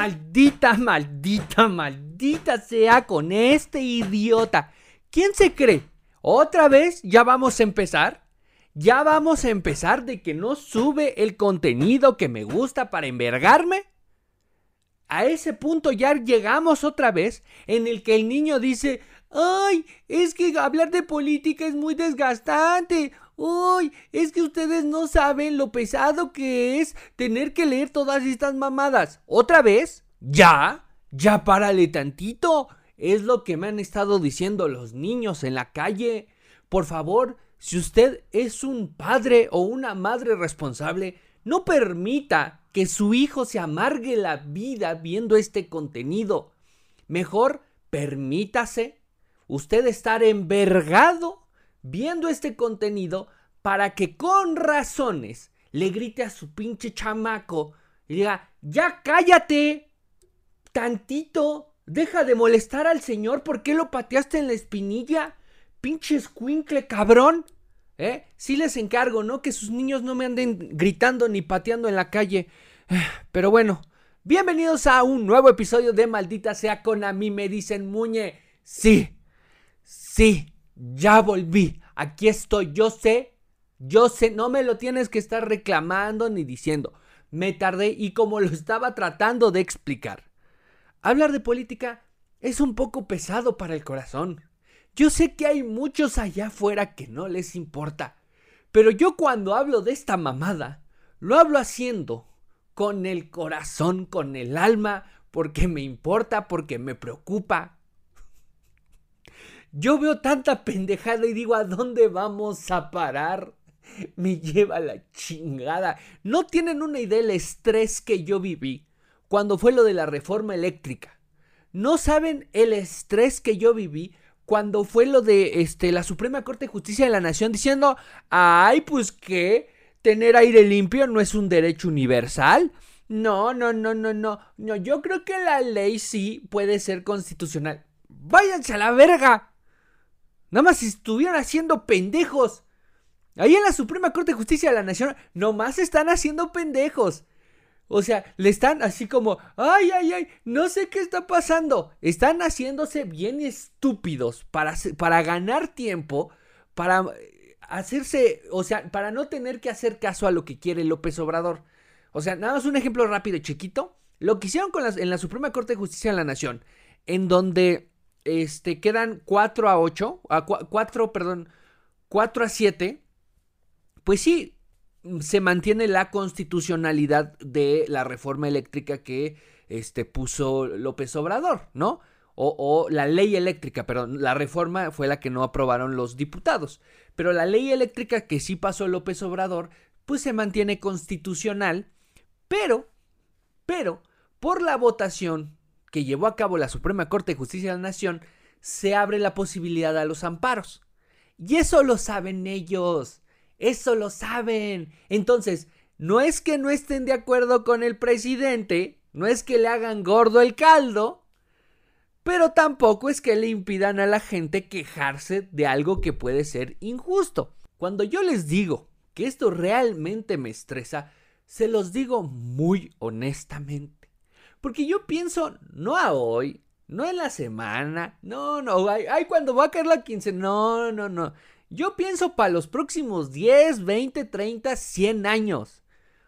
Maldita, maldita, maldita sea con este idiota. ¿Quién se cree? ¿Otra vez ya vamos a empezar? ¿Ya vamos a empezar de que no sube el contenido que me gusta para envergarme? A ese punto ya llegamos otra vez en el que el niño dice, ay, es que hablar de política es muy desgastante. Uy, es que ustedes no saben lo pesado que es tener que leer todas estas mamadas. ¿Otra vez? ¿Ya? ¿Ya párale tantito? Es lo que me han estado diciendo los niños en la calle. Por favor, si usted es un padre o una madre responsable, no permita que su hijo se amargue la vida viendo este contenido. Mejor permítase usted estar envergado viendo este contenido para que con razones le grite a su pinche chamaco y diga, ya cállate, tantito, deja de molestar al señor, ¿por qué lo pateaste en la espinilla? Pinche escuincle, cabrón. ¿Eh? Sí les encargo, ¿no? Que sus niños no me anden gritando ni pateando en la calle. Pero bueno, bienvenidos a un nuevo episodio de Maldita sea con a mí me dicen Muñe. Sí, sí, ya volví. Aquí estoy. Yo sé, yo sé, no me lo tienes que estar reclamando ni diciendo. Me tardé y como lo estaba tratando de explicar. Hablar de política es un poco pesado para el corazón. Yo sé que hay muchos allá afuera que no les importa. Pero yo cuando hablo de esta mamada, lo hablo haciendo con el corazón, con el alma, porque me importa, porque me preocupa. Yo veo tanta pendejada y digo, ¿a dónde vamos a parar? Me lleva la chingada. No tienen una idea del estrés que yo viví cuando fue lo de la reforma eléctrica. No saben el estrés que yo viví cuando fue lo de este, la Suprema Corte de Justicia de la Nación diciendo, ay, pues que tener aire limpio no es un derecho universal. No, no, no, no, no. No, yo creo que la ley sí puede ser constitucional. Váyanse a la verga. Nada más si estuvieran haciendo pendejos. Ahí en la Suprema Corte de Justicia de la Nación, nomás están haciendo pendejos. O sea, le están así como, ay, ay, ay, no sé qué está pasando. Están haciéndose bien estúpidos para, para ganar tiempo, para eh, hacerse, o sea, para no tener que hacer caso a lo que quiere López Obrador. O sea, nada más un ejemplo rápido y chiquito. Lo que hicieron con en la Suprema Corte de Justicia de la Nación, en donde este, quedan 4 a 8, a 4, perdón, 4 a 7, pues sí, se mantiene la constitucionalidad de la reforma eléctrica que este, puso López Obrador, ¿no? O, o, la ley eléctrica, perdón, la reforma fue la que no aprobaron los diputados, pero la ley eléctrica que sí pasó López Obrador, pues se mantiene constitucional, pero, pero, por la votación que llevó a cabo la Suprema Corte de Justicia de la Nación, se abre la posibilidad a los amparos. Y eso lo saben ellos. Eso lo saben. Entonces, no es que no estén de acuerdo con el presidente, no es que le hagan gordo el caldo, pero tampoco es que le impidan a la gente quejarse de algo que puede ser injusto. Cuando yo les digo que esto realmente me estresa, se los digo muy honestamente. Porque yo pienso, no a hoy, no en la semana, no, no, ay, cuando va a caer la 15, no, no, no. Yo pienso para los próximos 10, 20, 30, 100 años.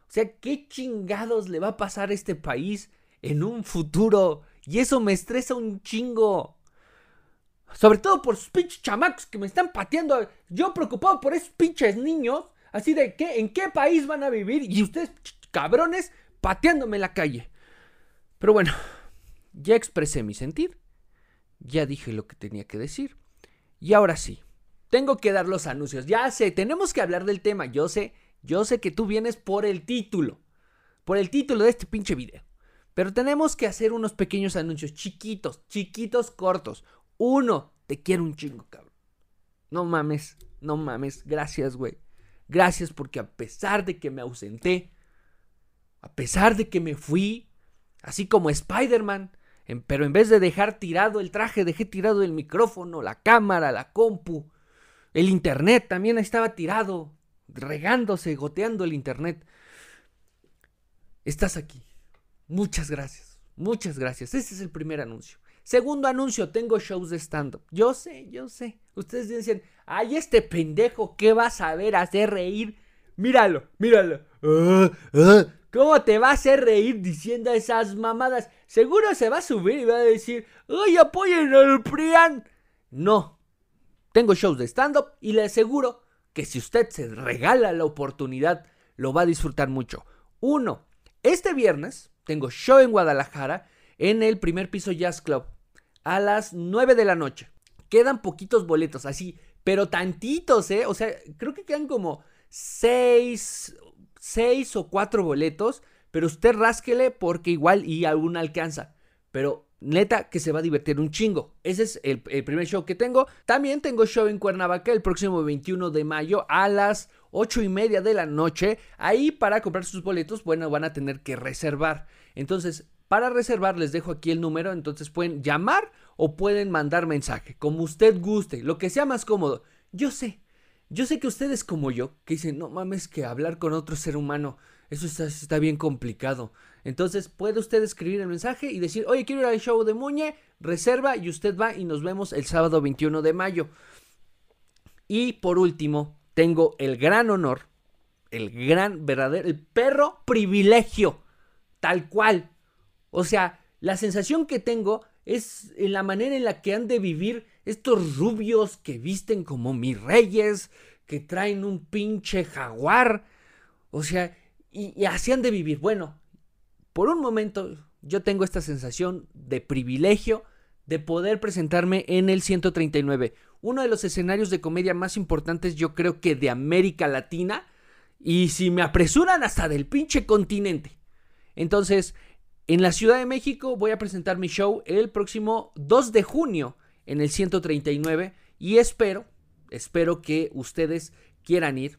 O sea, ¿qué chingados le va a pasar a este país en un futuro? Y eso me estresa un chingo. Sobre todo por sus pinches chamacos que me están pateando. Yo preocupado por esos pinches niños. Así de que, ¿en qué país van a vivir? Y ustedes, cabrones, pateándome en la calle. Pero bueno, ya expresé mi sentir, ya dije lo que tenía que decir, y ahora sí, tengo que dar los anuncios. Ya sé, tenemos que hablar del tema, yo sé, yo sé que tú vienes por el título, por el título de este pinche video. Pero tenemos que hacer unos pequeños anuncios chiquitos, chiquitos, cortos. Uno, te quiero un chingo, cabrón. No mames, no mames, gracias, güey. Gracias porque a pesar de que me ausenté, a pesar de que me fui, Así como Spider-Man. Pero en vez de dejar tirado el traje, dejé tirado el micrófono, la cámara, la compu. El internet también estaba tirado, regándose, goteando el internet. Estás aquí. Muchas gracias. Muchas gracias. Ese es el primer anuncio. Segundo anuncio, tengo shows de stand-up. Yo sé, yo sé. Ustedes dicen, ay, este pendejo, ¿qué vas a ver hacer reír? Míralo, míralo. Ah, ah. ¿Cómo te va a hacer reír diciendo esas mamadas? Seguro se va a subir y va a decir, ¡ay, apoyen al PRIAN! No. Tengo shows de stand-up y le aseguro que si usted se regala la oportunidad, lo va a disfrutar mucho. Uno, este viernes tengo show en Guadalajara en el primer piso Jazz Club a las 9 de la noche. Quedan poquitos boletos, así, pero tantitos, ¿eh? O sea, creo que quedan como 6 seis o cuatro boletos, pero usted rásquele porque igual y aún alcanza. Pero neta que se va a divertir un chingo. Ese es el, primer show que tengo. También tengo show en Cuernavaca el próximo 21 de mayo a las 8 y media de la noche. Ahí para comprar sus boletos, bueno, van a tener que reservar. Entonces, para reservar les dejo aquí el número, entonces pueden llamar o pueden mandar mensaje, como usted guste, lo que sea más cómodo. Yo sé, yo sé que ustedes como yo, que dicen, no mames, que hablar con otro ser humano, eso está, bien complicado. Entonces puede usted escribir el mensaje y decir, oye, quiero ir al show de Muñe, reserva y usted va y nos vemos el sábado 21 de mayo. Y por último, tengo el gran honor, el gran verdadero, el perro privilegio, tal cual. O sea, la sensación que tengo es en la manera en la que han de vivir estos rubios que visten como mis reyes, que traen un pinche jaguar. O sea, y, así han de vivir. Bueno, por un momento yo tengo esta sensación de privilegio de poder presentarme en el 139, uno de los escenarios de comedia más importantes yo creo que de América Latina y si me apresuran hasta del pinche continente. Entonces, en la Ciudad de México voy a presentar mi show el próximo 2 de junio en el 139 y espero, espero que ustedes quieran ir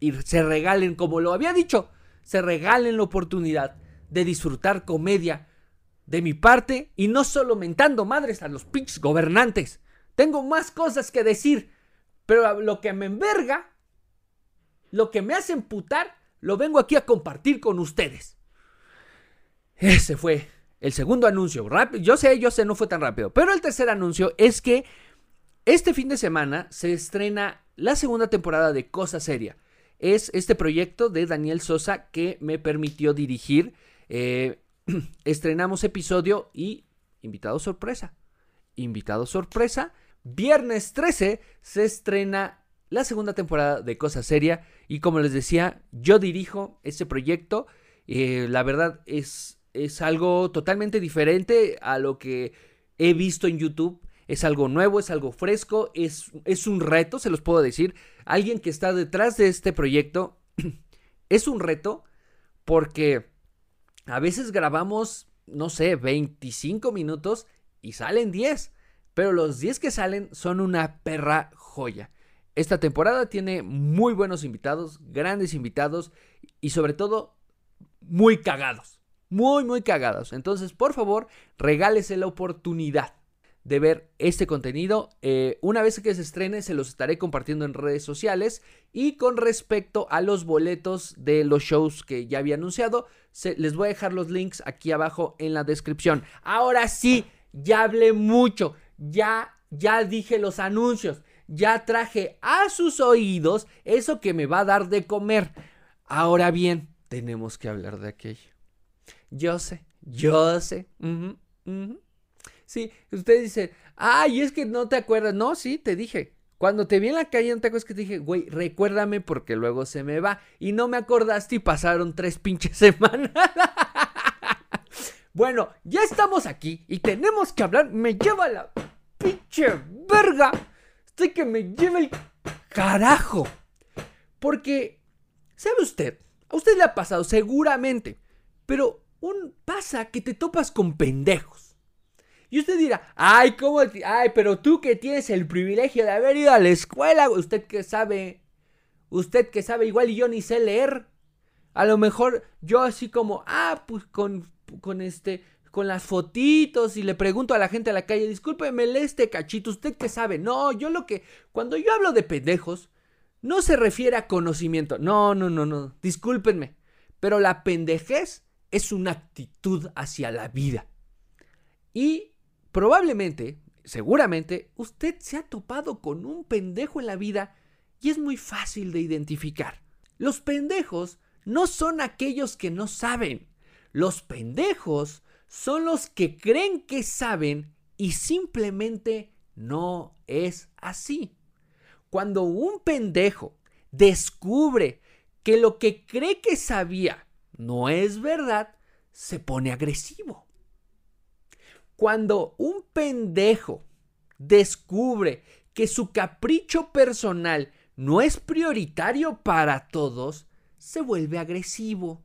y se regalen, como lo había dicho, se regalen la oportunidad de disfrutar comedia de mi parte y no solo mentando madres a los pinches gobernantes. Tengo más cosas que decir, pero lo que me enverga, lo que me hace emputar, lo vengo aquí a compartir con ustedes. Ese fue el segundo anuncio, rápido, yo sé, yo sé, no fue tan rápido. Pero el tercer anuncio es que este fin de semana se estrena la segunda temporada de Cosa Seria. Es este proyecto de Daniel Sosa que me permitió dirigir. Eh, estrenamos episodio y invitado sorpresa. Invitado sorpresa. Viernes 13 se estrena la segunda temporada de Cosa Seria. Y como les decía, yo dirijo ese proyecto. Eh, la verdad es es algo totalmente diferente a lo que he visto en YouTube. Es algo nuevo, es algo fresco, es, es un reto, se los puedo decir. Alguien que está detrás de este proyecto es un reto porque a veces grabamos, no sé, 25 minutos y salen 10. Pero los 10 que salen son una perra joya. Esta temporada tiene muy buenos invitados, grandes invitados y sobre todo muy cagados muy, muy cagados. Entonces, por favor, regálese la oportunidad de ver este contenido. Eh, una vez que se estrene, se los estaré compartiendo en redes sociales. Y con respecto a los boletos de los shows que ya había anunciado, les voy a dejar los links aquí abajo en la descripción. Ahora sí, ya hablé mucho. Ya, ya dije los anuncios. Ya traje a sus oídos eso que me va a dar de comer. Ahora bien, tenemos que hablar de aquello. Yo sé, yo sé. Sí, usted dice, ay, es que no te acuerdas. No, sí, te dije. Cuando te vi en la calle, te acuerdas que te dije, güey, recuérdame porque luego se me va. Y no me acordaste y pasaron tres pinches semanas. bueno, ya estamos aquí y tenemos que hablar. Me lleva la pinche verga. Estoy que me lleva el carajo. Porque, ¿sabe usted? A usted le ha pasado seguramente. Pero un pasa que te topas con pendejos. Y usted dirá, ay, ¿cómo? Ay, pero tú que tienes el privilegio de haber ido a la escuela, usted que sabe, usted que sabe igual y yo ni sé leer. A lo mejor yo así como, ah, pues con, con este, con las fotitos y le pregunto a la gente a la calle, discúlpeme, lee este cachito, usted que sabe. No, yo lo que, cuando yo hablo de pendejos, no se refiere a conocimiento. No, no, no, no, discúlpenme. Pero la pendejez es una actitud hacia la vida. Y probablemente, seguramente, usted se ha topado con un pendejo en la vida y es muy fácil de identificar. Los pendejos no son aquellos que no saben. Los pendejos son los que creen que saben y simplemente no es así. Cuando un pendejo descubre que lo que cree que sabía no es verdad, se pone agresivo. Cuando un pendejo descubre que su capricho personal no es prioritario para todos, se vuelve agresivo.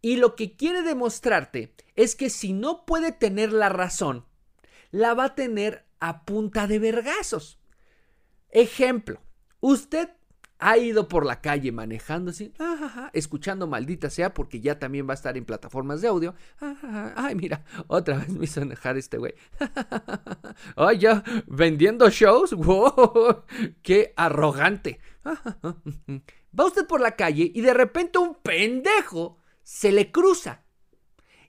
Y lo que quiere demostrarte es que si no puede tener la razón, la va a tener a punta de vergazos. Ejemplo, usted ha ido por la calle manejando así, escuchando maldita sea, porque ya también va a estar en plataformas de audio. ay, mira, otra vez me hizo enojar este güey. Ay, ya, vendiendo shows. ¡Qué arrogante! va usted por la calle y de repente un pendejo se le cruza.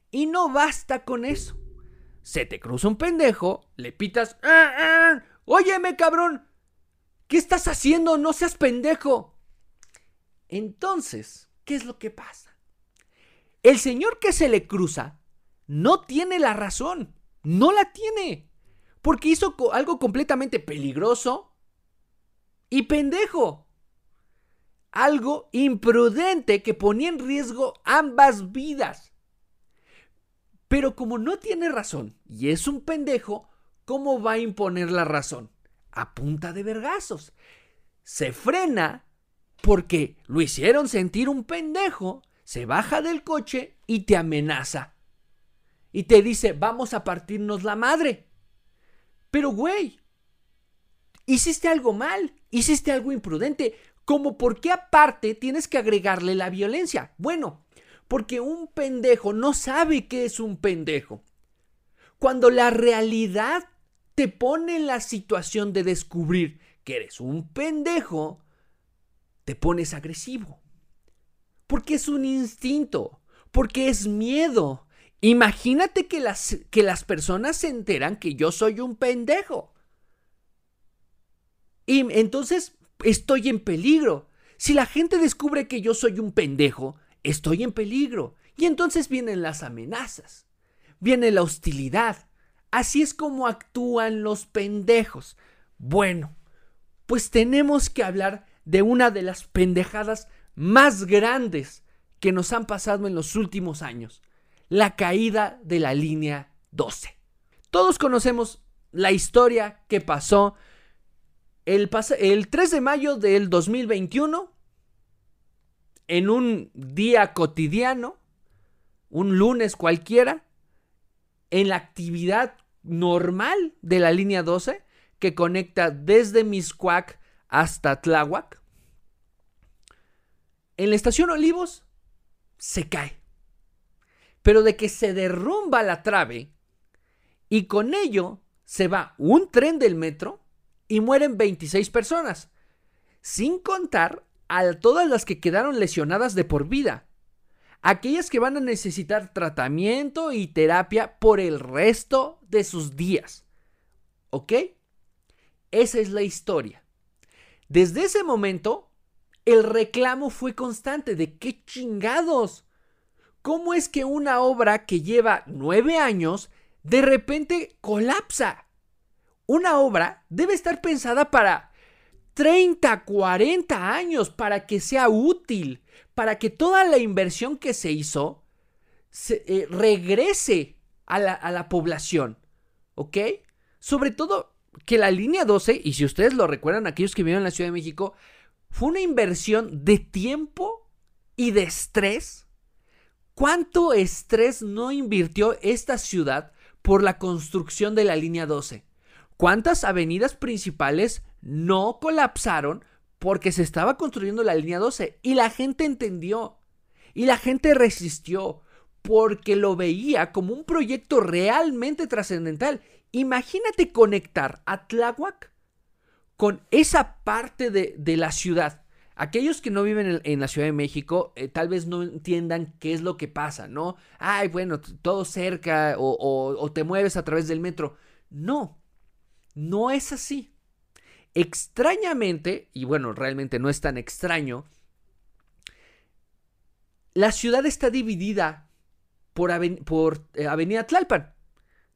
Y no basta con eso. Se te cruza un pendejo, le pitas. ¡Ah, ah! ¡Óyeme, cabrón! ¿Qué estás haciendo? No seas pendejo. Entonces, ¿qué es lo que pasa? El señor que se le cruza no tiene la razón. No la tiene. Porque hizo algo completamente peligroso y pendejo. Algo imprudente que ponía en riesgo ambas vidas. Pero como no tiene razón y es un pendejo, ¿cómo va a imponer la razón? A punta de vergazos. Se frena porque lo hicieron sentir un pendejo, se baja del coche y te amenaza. Y te dice, vamos a partirnos la madre. Pero, güey, hiciste algo mal, hiciste algo imprudente. Como por qué aparte tienes que agregarle la violencia? Bueno, porque un pendejo no sabe qué es un pendejo. Cuando la realidad te pone en la situación de descubrir que eres un pendejo, te pones agresivo. Porque es un instinto, porque es miedo. Imagínate que las, que las personas se enteran que yo soy un pendejo. Y entonces estoy en peligro. Si la gente descubre que yo soy un pendejo, estoy en peligro. Y entonces vienen las amenazas, viene la hostilidad, Así es como actúan los pendejos. Bueno, pues tenemos que hablar de una de las pendejadas más grandes que nos han pasado en los últimos años. La caída de la línea 12. Todos conocemos la historia que pasó el, el 3 de mayo del 2021 en un día cotidiano, un lunes cualquiera, en la actividad normal de la línea 12 que conecta desde Miscuac hasta Tláhuac. En la estación Olivos se cae. Pero de que se derrumba la trave y con ello se va un tren del metro y mueren 26 personas, sin contar a todas las que quedaron lesionadas de por vida aquellas que van a necesitar tratamiento y terapia por el resto de sus días. ¿Ok? Esa es la historia. Desde ese momento, el reclamo fue constante de qué chingados. ¿Cómo es que una obra que lleva nueve años de repente colapsa? Una obra debe estar pensada para 30, 40 años para que sea útil, para que toda la inversión que se hizo eh, regrese a la, a la población. ¿Ok? Sobre todo que la línea 12, y si ustedes lo recuerdan, aquellos que viven en la Ciudad de México, fue una inversión de tiempo y de estrés. ¿Cuánto estrés no invirtió esta ciudad por la construcción de la línea 12? ¿Cuántas avenidas principales no colapsaron porque se estaba construyendo la línea 12 y la gente entendió y la gente resistió porque lo veía como un proyecto realmente trascendental. Imagínate conectar a Tláhuac con esa parte de, de la ciudad Aquellos que no viven en, la Ciudad de México eh, tal vez no entiendan qué es lo que pasa, ¿no? Ay, bueno, todo cerca o te mueves a través del metro. No, no es así. Extrañamente, y bueno, realmente no es tan extraño, la ciudad está dividida por, eh, Avenida Tlalpan.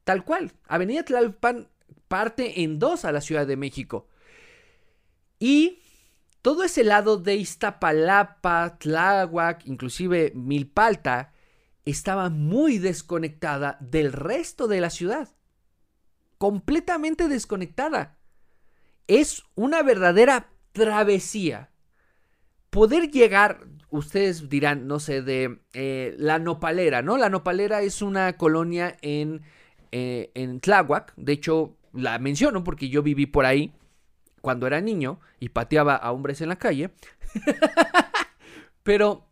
Tal cual. Avenida Tlalpan parte en dos a la Ciudad de México. Y todo ese lado de Iztapalapa, Tláhuac, inclusive Milpalta, estaba muy desconectada del resto de la ciudad. Completamente desconectada es una verdadera travesía. Poder llegar, ustedes dirán, no sé, de eh, La Nopalera, ¿no? La Nopalera es una colonia en, eh, en Tláhuac. De hecho, la menciono porque yo viví por ahí cuando era niño y pateaba a hombres en la calle. Pero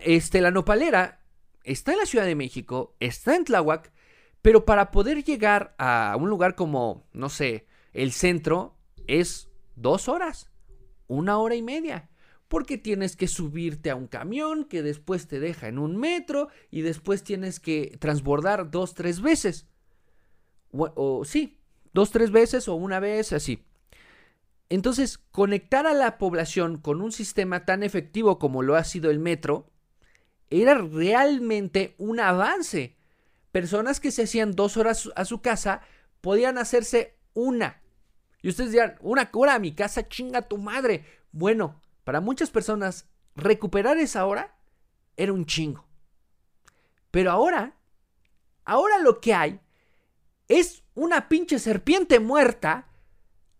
este, la nopalera está en la Ciudad de México, está en Tláhuac, pero para poder llegar a un lugar como, no sé, el centro es dos horas, una hora y media. Porque tienes que subirte a un camión que después te deja en un metro y después tienes que transbordar dos, tres veces. O, sí, dos, tres veces o una vez, así. Entonces, conectar a la población con un sistema tan efectivo como lo ha sido el metro era realmente un avance. Personas que se hacían dos horas a su casa podían hacerse una y ustedes dirán, una hora a mi casa, chinga tu madre. Bueno, para muchas personas, recuperar esa hora era un chingo. Pero ahora, ahora lo que hay es una pinche serpiente muerta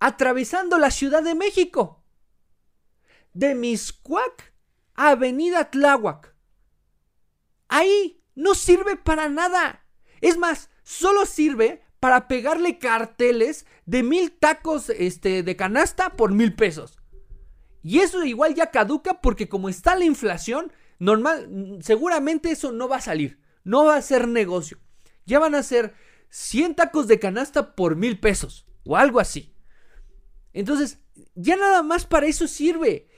atravesando la Ciudad de México. De Miscuac a Avenida Tláhuac. Ahí no sirve para nada. Es más, solo sirve para pegarle carteles de mil tacos este, de canasta por mil pesos. Y eso igual ya caduca porque como está la inflación, normal, seguramente eso no va a salir. No va a ser negocio. Ya van a ser 100 tacos de canasta por mil pesos o algo así. Entonces, ya nada más para eso sirve.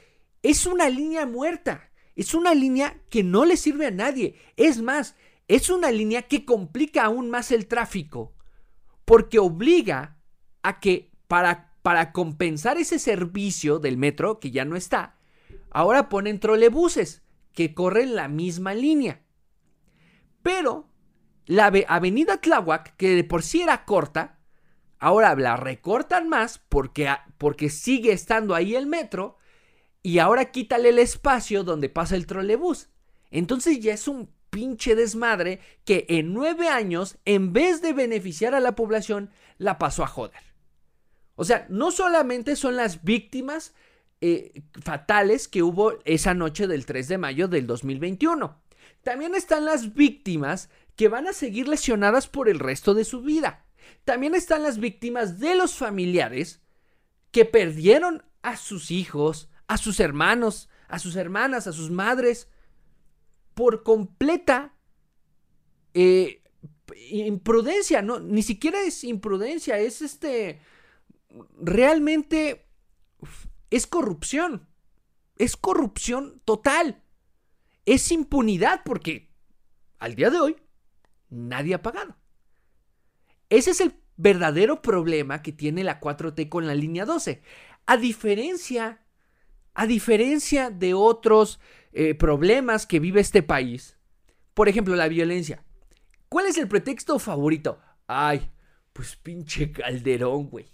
Es una línea muerta. Es una línea que no le sirve a nadie. Es más, es una línea que complica aún más el tráfico porque obliga a que para, para compensar ese servicio del metro, que ya no está, ahora ponen trolebuses que corren la misma línea. Pero la avenida Tláhuac, que de por sí era corta, ahora la recortan más porque, porque sigue estando ahí el metro y ahora quítale el espacio donde pasa el trolebús. Entonces ya es un pinche desmadre que en nueve años, en vez de beneficiar a la población, la pasó a joder. O sea, no solamente son las víctimas eh, fatales que hubo esa noche del 3 de mayo del 2021, también están las víctimas que van a seguir lesionadas por el resto de su vida. También están las víctimas de los familiares que perdieron a sus hijos, a sus hermanos, a sus hermanas, a sus madres, por completa eh, imprudencia, no, ni siquiera es imprudencia, es este, realmente es corrupción, es corrupción total, es impunidad porque al día de hoy nadie ha pagado. Ese es el verdadero problema que tiene la 4T con la línea 12. A diferencia, a diferencia de otros eh, problemas que vive este país. Por ejemplo, la violencia. ¿Cuál es el pretexto favorito? Ay, pues pinche Calderón, güey.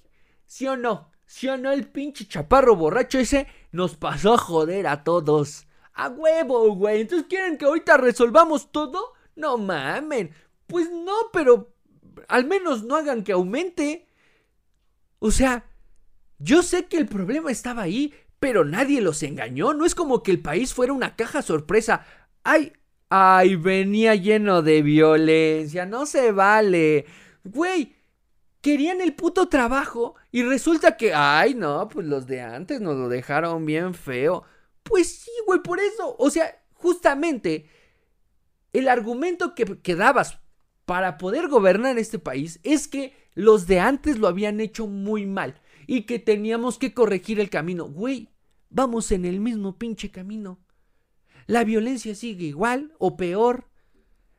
¿Sí o no? ¿Sí o no el pinche chaparro borracho ese nos pasó a joder a todos? A huevo, güey. Entonces quieren que ahorita resolvamos todo? No mamen. Pues no, pero al menos no hagan que aumente. O sea, yo sé que el problema estaba ahí, pero nadie los engañó, no es como que el país fuera una caja sorpresa. ¡Ay! ¡Ay! Venía lleno de violencia, no se vale. Güey, querían el puto trabajo y resulta que, ay, no, pues los de antes nos lo dejaron bien feo. Pues sí, güey, por eso. O sea, justamente el argumento que, que dabas para poder gobernar este país es que los de antes lo habían hecho muy mal y que teníamos que corregir el camino. Güey, vamos en el mismo pinche camino. La violencia sigue igual o peor.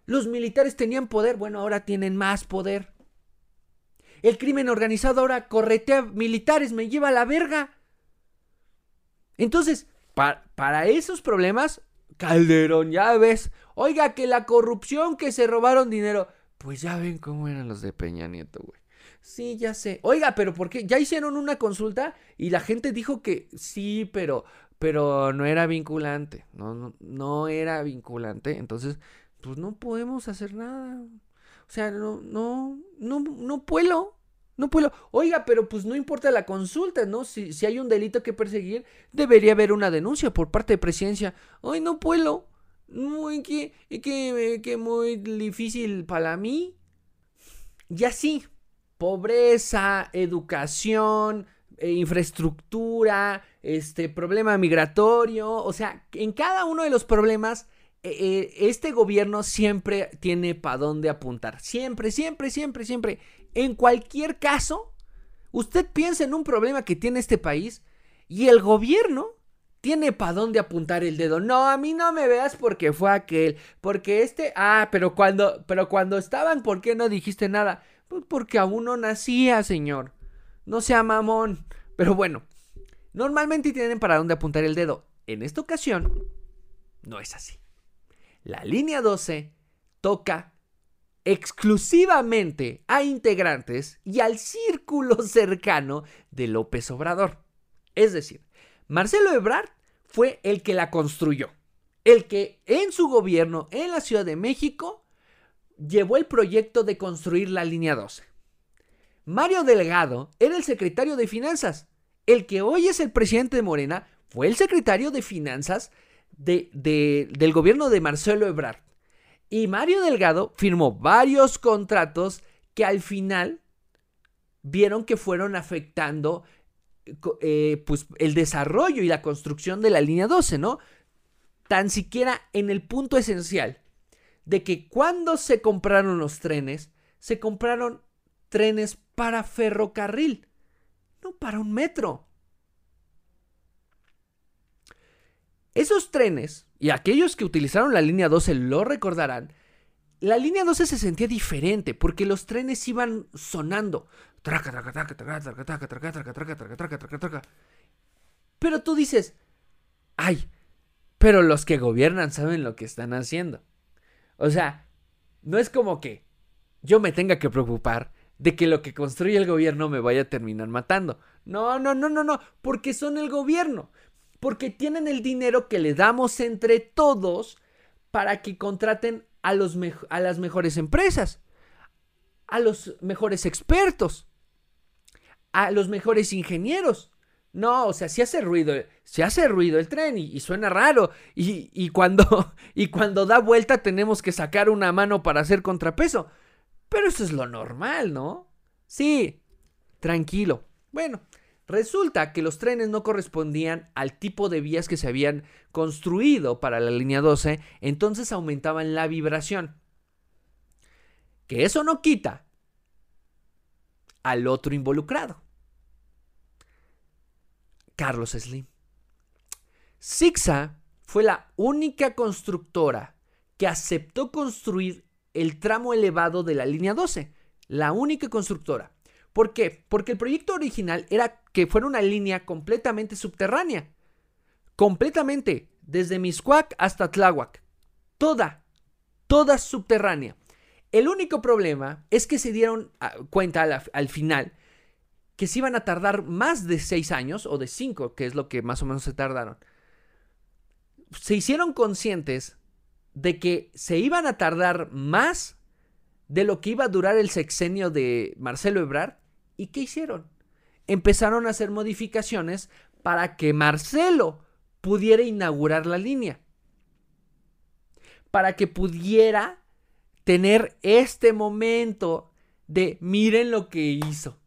Los militares tenían poder, bueno, ahora tienen más poder. El crimen organizado ahora corretea militares, me lleva a la verga. Entonces, para esos problemas, Calderón, ya ves. Oiga, que la corrupción, que se robaron dinero. Pues ya ven cómo eran los de Peña Nieto, güey. Sí, ya sé. Oiga, pero ¿por qué? Ya hicieron una consulta y la gente dijo que sí, pero, pero no era vinculante. No, no, no era vinculante. Entonces, pues no podemos hacer nada. O sea, no, no, no, no puedo. No puedo. Oiga, pero pues no importa la consulta, ¿no? Si, si hay un delito que perseguir, debería haber una denuncia por parte de presidencia. Ay, no puedo. Muy que, que, que muy difícil para mí. Y así, pobreza, educación, eh, infraestructura, este problema migratorio, o sea, en cada uno de los problemas eh, eh, este gobierno siempre tiene para dónde apuntar. Siempre, siempre, siempre, siempre. En cualquier caso, usted piensa en un problema que tiene este país y el gobierno tiene para dónde apuntar el dedo. No, a mí no me veas porque fue aquel, porque este, ah, pero cuando, pero cuando estaban, ¿por qué no dijiste nada? Pues porque aún no nacía, señor. No sea mamón. Pero bueno, normalmente tienen para dónde apuntar el dedo. En esta ocasión, no es así. La línea 12 toca exclusivamente a integrantes y al círculo cercano de López Obrador. Es decir, Marcelo Ebrard fue el que la construyó, el que en su gobierno en la Ciudad de México llevó el proyecto de construir la línea 12. Mario Delgado era el secretario de Finanzas. El que hoy es el presidente de Morena fue el secretario de Finanzas del gobierno de Marcelo Ebrard. Y Mario Delgado firmó varios contratos que al final vieron que fueron afectando eh, pues, el desarrollo y la construcción de la línea 12, ¿no? Tan siquiera en el punto esencial de que cuando se compraron los trenes, se compraron trenes para ferrocarril, no para un metro. Esos trenes, y aquellos que utilizaron la línea 12 lo recordarán, la línea 12 se sentía diferente porque los trenes iban sonando. Pero tú dices, ay, pero los que gobiernan saben lo que están haciendo. O sea, no es como que yo me tenga que preocupar de que lo que construye el gobierno me vaya a terminar matando. No, no, no, no, no, porque son el gobierno porque tienen el dinero que le damos entre todos para que contraten a, los a las mejores empresas, a los mejores expertos, a los mejores ingenieros. No, o sea, si hace ruido, hace ruido el tren y, suena raro. Y, y, cuando, y cuando da vuelta tenemos que sacar una mano para hacer contrapeso. Pero eso es lo normal, ¿no? Sí, tranquilo. Bueno, Resulta que los trenes no correspondían al tipo de vías que se habían construido para la línea 12, entonces aumentaban la vibración. Que eso no quita al otro involucrado. Carlos Slim. Sixa fue la única constructora que aceptó construir el tramo elevado de la línea 12. La única constructora. ¿Por qué? Porque el proyecto original era que fuera una línea completamente subterránea. Completamente, desde Miscuac hasta Tláhuac. Toda, toda subterránea. El único problema es que se dieron ah, cuenta al, final que se iban a tardar más de seis años, o de cinco, que es lo que más o menos se tardaron. Se hicieron conscientes de que se iban a tardar más de lo que iba a durar el sexenio de Marcelo Ebrard ¿Y qué hicieron? Empezaron a hacer modificaciones para que Marcelo pudiera inaugurar la línea. Para que pudiera tener este momento de miren lo que hizo.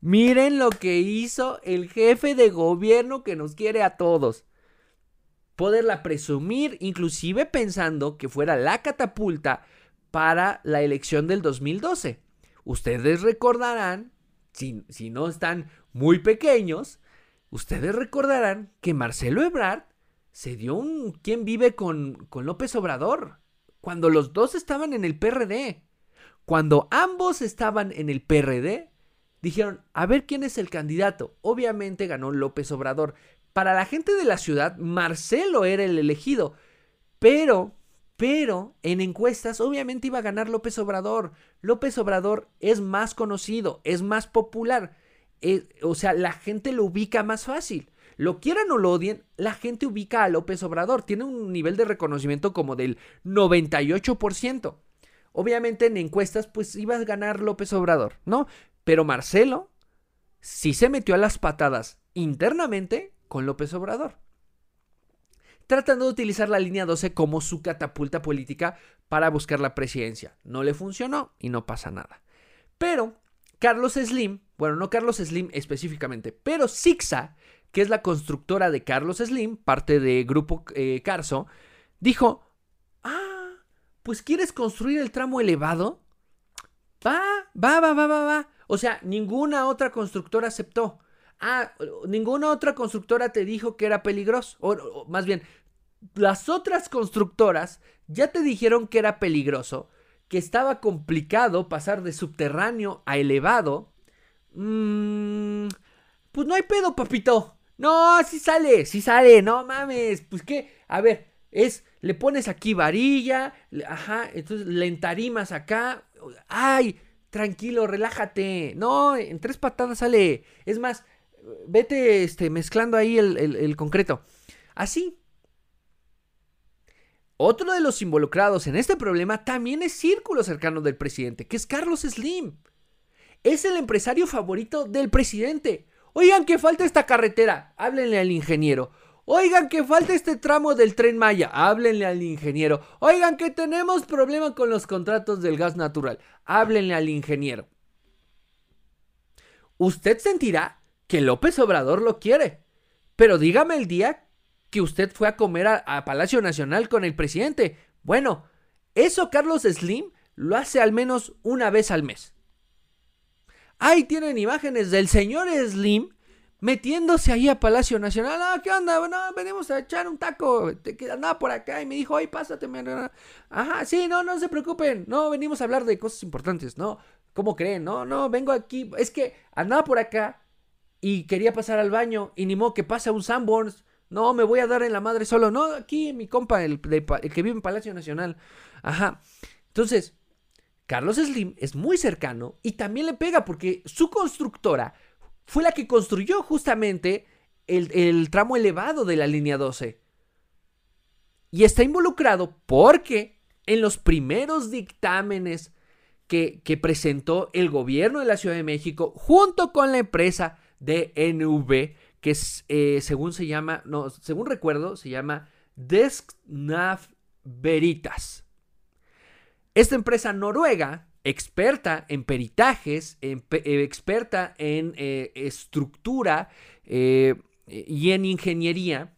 Miren lo que hizo el jefe de gobierno que nos quiere a todos. Poderla presumir, inclusive pensando que fuera la catapulta para la elección del 2012. Ustedes recordarán si, no están muy pequeños, ustedes recordarán que Marcelo Ebrard se dio un quién vive con, con López Obrador cuando los dos estaban en el PRD. Cuando ambos estaban en el PRD, dijeron, a ver quién es el candidato. Obviamente ganó López Obrador. Para la gente de la ciudad, Marcelo era el elegido. Pero, pero, en encuestas, obviamente iba a ganar López Obrador. López Obrador es más conocido, es más popular. Eh, o sea, la gente lo ubica más fácil. Lo quieran o lo odien, la gente ubica a López Obrador. Tiene un nivel de reconocimiento como del 98%. Obviamente en encuestas pues iba a ganar López Obrador, ¿no? Pero Marcelo sí se metió a las patadas internamente con López Obrador. Tratando de utilizar la línea 12 como su catapulta política para buscar la presidencia. No le funcionó y no pasa nada. Pero Carlos Slim, bueno, no Carlos Slim específicamente, pero Sixa, que es la constructora de Carlos Slim, parte de Grupo eh, Carso, dijo, pues quieres construir el tramo elevado. Va, va, va, va, va, va. O sea, ninguna otra constructora aceptó. Ah, ninguna otra constructora te dijo que era peligroso. O, más bien, las otras constructoras ya te dijeron que era peligroso, que estaba complicado pasar de subterráneo a elevado. Mmm, pues no hay pedo, papito. No, sí sale, sí sale, no mames. Pues qué, a ver, es le pones aquí varilla, ajá, entonces le entarimas acá. Ay, tranquilo, relájate. No, en tres patadas sale. Es más, vete este, mezclando ahí el, el concreto. Así. Otro de los involucrados en este problema también es círculo cercano del presidente, que es Carlos Slim. Es el empresario favorito del presidente. Oigan que falta esta carretera. Háblenle al ingeniero. Oigan que falta este tramo del tren Maya, háblenle al ingeniero. Oigan que tenemos problema con los contratos del gas natural, háblenle al ingeniero. Usted sentirá que López Obrador lo quiere, pero dígame el día que usted fue a comer a, Palacio Nacional con el presidente. Bueno, eso Carlos Slim lo hace al menos una vez al mes. Ahí tienen imágenes del señor Slim metiéndose ahí a Palacio Nacional. Ah, ¿qué onda? Venimos a echar un taco. Andaba por acá y me dijo, ay, pásate. Ajá, sí, no, no se preocupen. No, venimos a hablar de cosas importantes, ¿no? ¿Cómo creen? No, no, vengo aquí. Es que andaba por acá y quería pasar al baño y ni modo que pase un Sanborns. No, me voy a dar en la madre solo. No, aquí mi compa, el, el que vive en Palacio Nacional. Ajá. Entonces, Carlos Slim es muy cercano y también le pega porque su constructora fue la que construyó justamente el, tramo elevado de la línea 12. Y está involucrado porque en los primeros dictámenes que, presentó el gobierno de la Ciudad de México junto con la empresa de NV, que es, eh, según se llama, no, según recuerdo, se llama Desknav Veritas. Esta empresa noruega experta en peritajes, eh, experta en eh, estructura eh, y en ingeniería,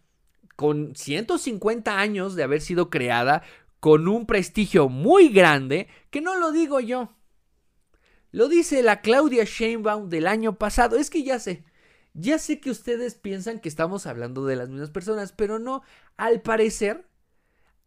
con 150 años de haber sido creada, con un prestigio muy grande, que no lo digo yo. Lo dice la Claudia Sheinbaum del año pasado. Es que ya sé, ya sé que ustedes piensan que estamos hablando de las mismas personas, pero no. Al parecer,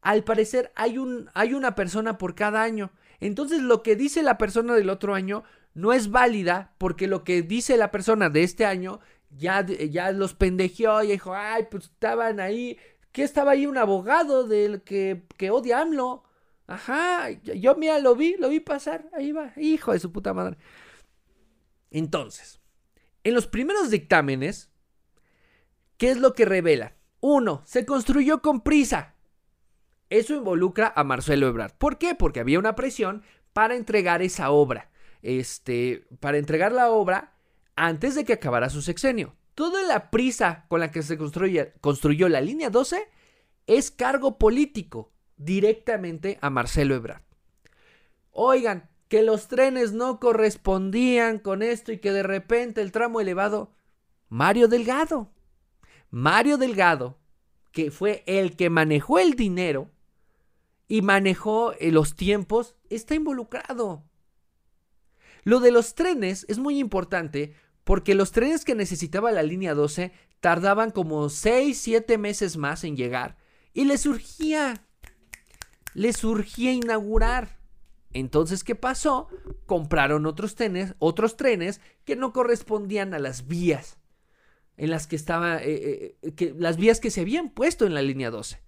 al parecer hay, un, hay una persona por cada año. Entonces lo que dice la persona del otro año no es válida porque lo que dice la persona de este año ya, ya los pendejeó y dijo, ay, pues estaban ahí, que estaba ahí un abogado del que, que odia AMLO. Ajá, yo mira, lo vi, lo vi pasar, ahí va, hijo de su puta madre. Entonces, en los primeros dictámenes, ¿qué es lo que revela? Uno, se construyó con prisa. Eso involucra a Marcelo Ebrard. ¿Por qué? Porque había una presión para entregar esa obra. Este, para entregar la obra antes de que acabara su sexenio. Toda la prisa con la que se construyó la línea 12 es cargo político directamente a Marcelo Ebrard. Oigan, que los trenes no correspondían con esto y que de repente el tramo elevado. Mario Delgado. Mario Delgado, que fue el que manejó el dinero y manejó eh, los tiempos, está involucrado. Lo de los trenes es muy importante porque los trenes que necesitaba la línea 12 tardaban como 6, 7 meses más en llegar y le surgía, le surgía inaugurar. Entonces, ¿qué pasó? Compraron otros trenes, otros trenes que no correspondían a las vías en las que estaba, eh, eh, que, las vías que se habían puesto en la línea 12.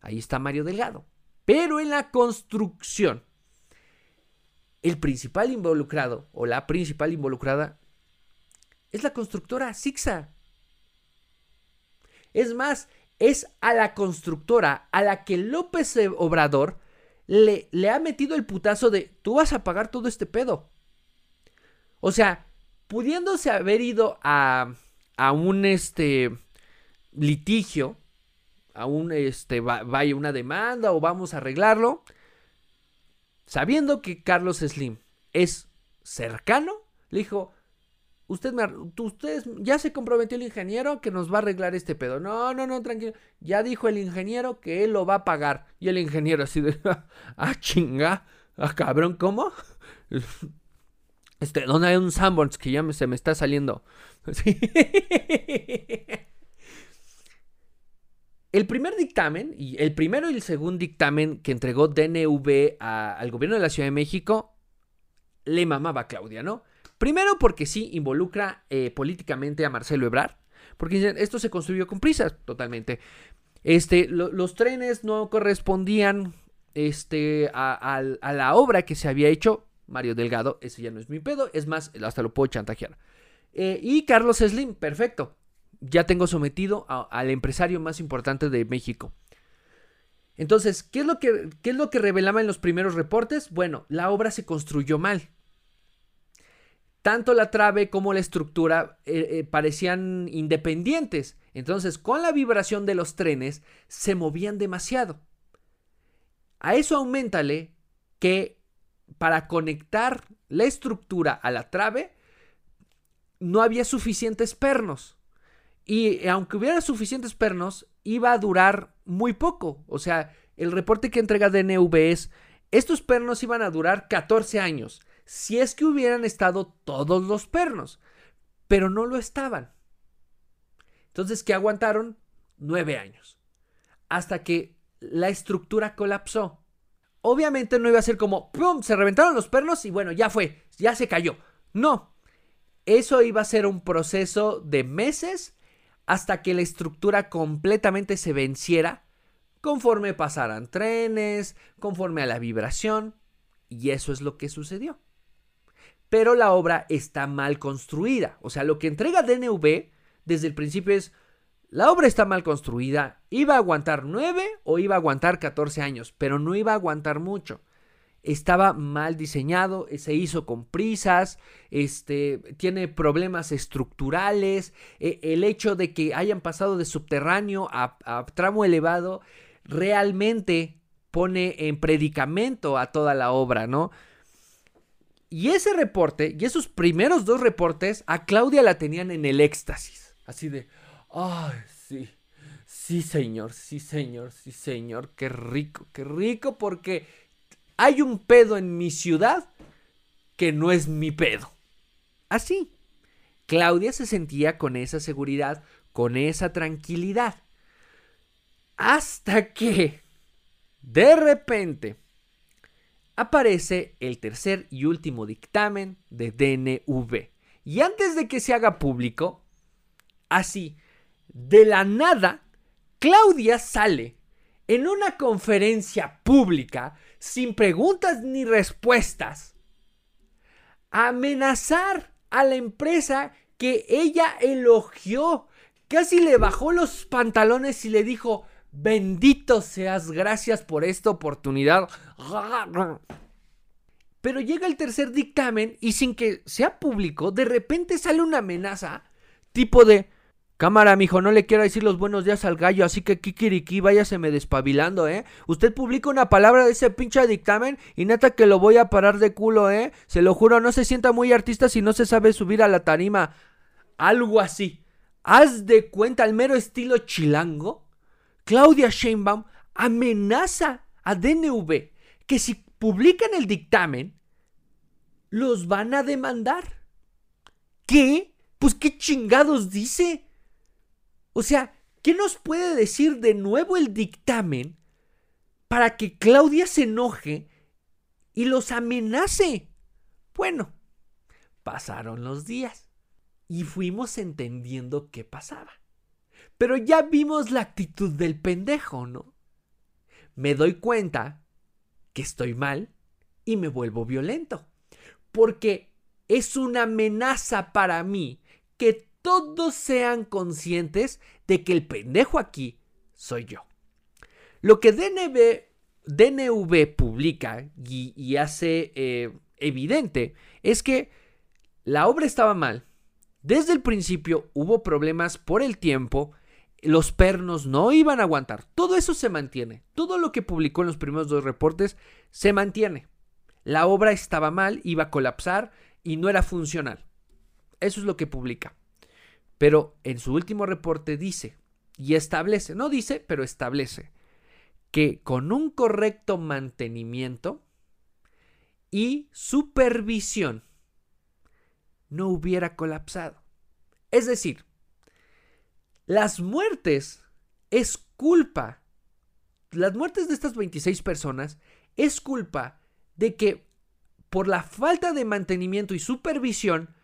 Ahí está Mario Delgado. Pero en la construcción, el principal involucrado o la principal involucrada es la constructora Sixa. Es más, es a la constructora a la que López Obrador le, le, ha metido el putazo de tú vas a pagar todo este pedo. O sea, pudiéndose haber ido a, a un este litigio, a un este vaya una demanda o vamos a arreglarlo, sabiendo que Carlos Slim es cercano, le dijo, usted me, ustedes, ya se comprometió el ingeniero que nos va a arreglar este pedo. No, no, no, tranquilo. Ya dijo el ingeniero que él lo va a pagar. Y el ingeniero así de, ah, chinga, ah, cabrón, ¿cómo? Este, ¿dónde hay un Sanborns que ya se me está saliendo? El primer dictamen, y el primero y el segundo dictamen que entregó DNV al gobierno de la Ciudad de México, le mamaba a Claudia, ¿no? Primero porque sí involucra eh, políticamente a Marcelo Ebrard, porque esto se construyó con prisas totalmente. Este, los trenes no correspondían este, a, la obra que se había hecho. Mario Delgado, ese ya no es mi pedo, es más, hasta lo puedo chantajear. Eh, y Carlos Slim, perfecto. Ya tengo sometido al empresario más importante de México. Entonces, ¿qué es, lo que, ¿qué es lo que revelaba en los primeros reportes? Bueno, la obra se construyó mal tanto la trave como la estructura eh, eh, parecían independientes. Entonces, con la vibración de los trenes, se movían demasiado. A eso aumentale que para conectar la estructura a la trave, no había suficientes pernos. Y aunque hubiera suficientes pernos, iba a durar muy poco. O sea, el reporte que entrega DNV es, estos pernos iban a durar 14 años si es que hubieran estado todos los pernos, pero no lo estaban. Entonces, ¿qué aguantaron? Nueve años. Hasta que la estructura colapsó. Obviamente no iba a ser como, ¡pum! Se reventaron los pernos y bueno, ya fue, ya se cayó. No. Eso iba a ser un proceso de meses hasta que la estructura completamente se venciera conforme pasaran trenes, conforme a la vibración. Y eso es lo que sucedió pero la obra está mal construida. O sea, lo que entrega DNV desde el principio es, la obra está mal construida, iba a aguantar 9 o iba a aguantar 14 años, pero no iba a aguantar mucho. Estaba mal diseñado, se hizo con prisas, este, tiene problemas estructurales, e, el hecho de que hayan pasado de subterráneo a, a tramo elevado realmente pone en predicamento a toda la obra, ¿no? Y ese reporte, y esos primeros dos reportes, a Claudia la tenían en el éxtasis. Así de, ay, sí, sí señor, sí señor, sí señor, qué rico, qué rico, porque hay un pedo en mi ciudad que no es mi pedo. Así. Claudia se sentía con esa seguridad, con esa tranquilidad. Hasta que, de repente, aparece el tercer y último dictamen de DNV. Y antes de que se haga público, así, de la nada, Claudia sale en una conferencia pública, sin preguntas ni respuestas, amenazar a la empresa que ella elogió. Casi le bajó los pantalones y le dijo, Bendito seas, gracias por esta oportunidad. Pero llega el tercer dictamen y sin que sea público, de repente sale una amenaza tipo de... Cámara, mijo, no le quiero decir los buenos días al gallo, así que kikiriki, váyaseme despabilando, ¿eh? Usted publica una palabra de ese pinche dictamen y neta que lo voy a parar de culo, ¿eh? Se lo juro, no se sienta muy artista si no se sabe subir a la tarima. Algo así. Haz de cuenta al mero estilo chilango Claudia Sheinbaum amenaza a DNV que si publican el dictamen, los van a demandar. ¿Qué? Pues qué chingados dice. O sea, ¿qué nos puede decir de nuevo el dictamen para que Claudia se enoje y los amenace? Bueno, pasaron los días y fuimos entendiendo qué pasaba. Pero ya vimos la actitud del pendejo, ¿no? Me doy cuenta que estoy mal y me vuelvo violento. Porque es una amenaza para mí que todos sean conscientes de que el pendejo aquí soy yo. Lo que DNB, DNV publica y, hace eh, evidente es que la obra estaba mal. Desde el principio hubo problemas por el tiempo, los pernos no iban a aguantar. Todo eso se mantiene. Todo lo que publicó en los primeros dos reportes se mantiene. La obra estaba mal, iba a colapsar y no era funcional. Eso es lo que publica. Pero en su último reporte dice y establece, no dice, pero establece que con un correcto mantenimiento y supervisión no hubiera colapsado. Es decir, las muertes es culpa, las muertes de estas 26 personas es culpa de que por la falta de mantenimiento y supervisión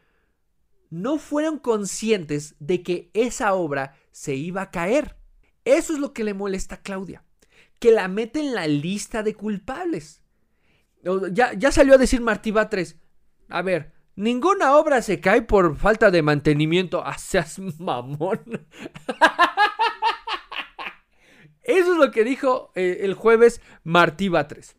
no fueron conscientes de que esa obra se iba a caer. Eso es lo que le molesta a Claudia, que la mete en la lista de culpables. Ya, ya salió a decir Martí Batres, a ver, Ninguna obra se cae por falta de mantenimiento. Ah, seas mamón. Eso es lo que dijo eh, el jueves Martí Batres.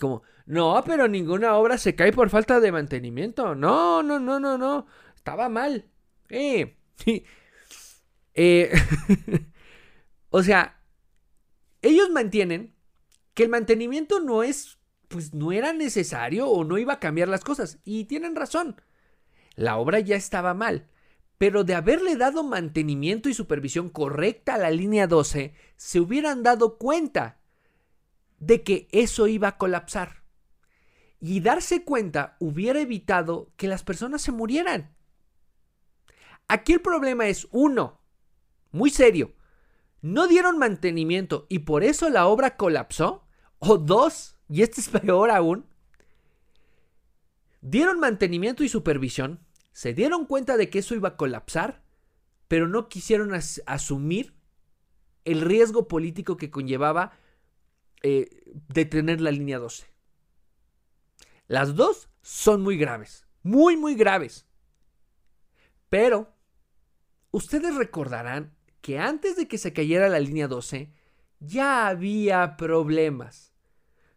Como, no, pero ninguna obra se cae por falta de mantenimiento. No, no, no, no, no. Estaba mal. Eh. eh o sea, ellos mantienen que el mantenimiento no es pues no era necesario o no iba a cambiar las cosas. Y tienen razón. La obra ya estaba mal. Pero de haberle dado mantenimiento y supervisión correcta a la línea 12, se hubieran dado cuenta de que eso iba a colapsar. Y darse cuenta hubiera evitado que las personas se murieran. Aquí el problema es uno, muy serio, no dieron mantenimiento y por eso la obra colapsó. O dos, y este es peor aún, dieron mantenimiento y supervisión, se dieron cuenta de que eso iba a colapsar, pero no quisieron asumir el riesgo político que conllevaba eh, detener la línea 12. Las dos son muy graves, muy, muy graves. Pero ustedes recordarán que antes de que se cayera la línea 12, ya había problemas.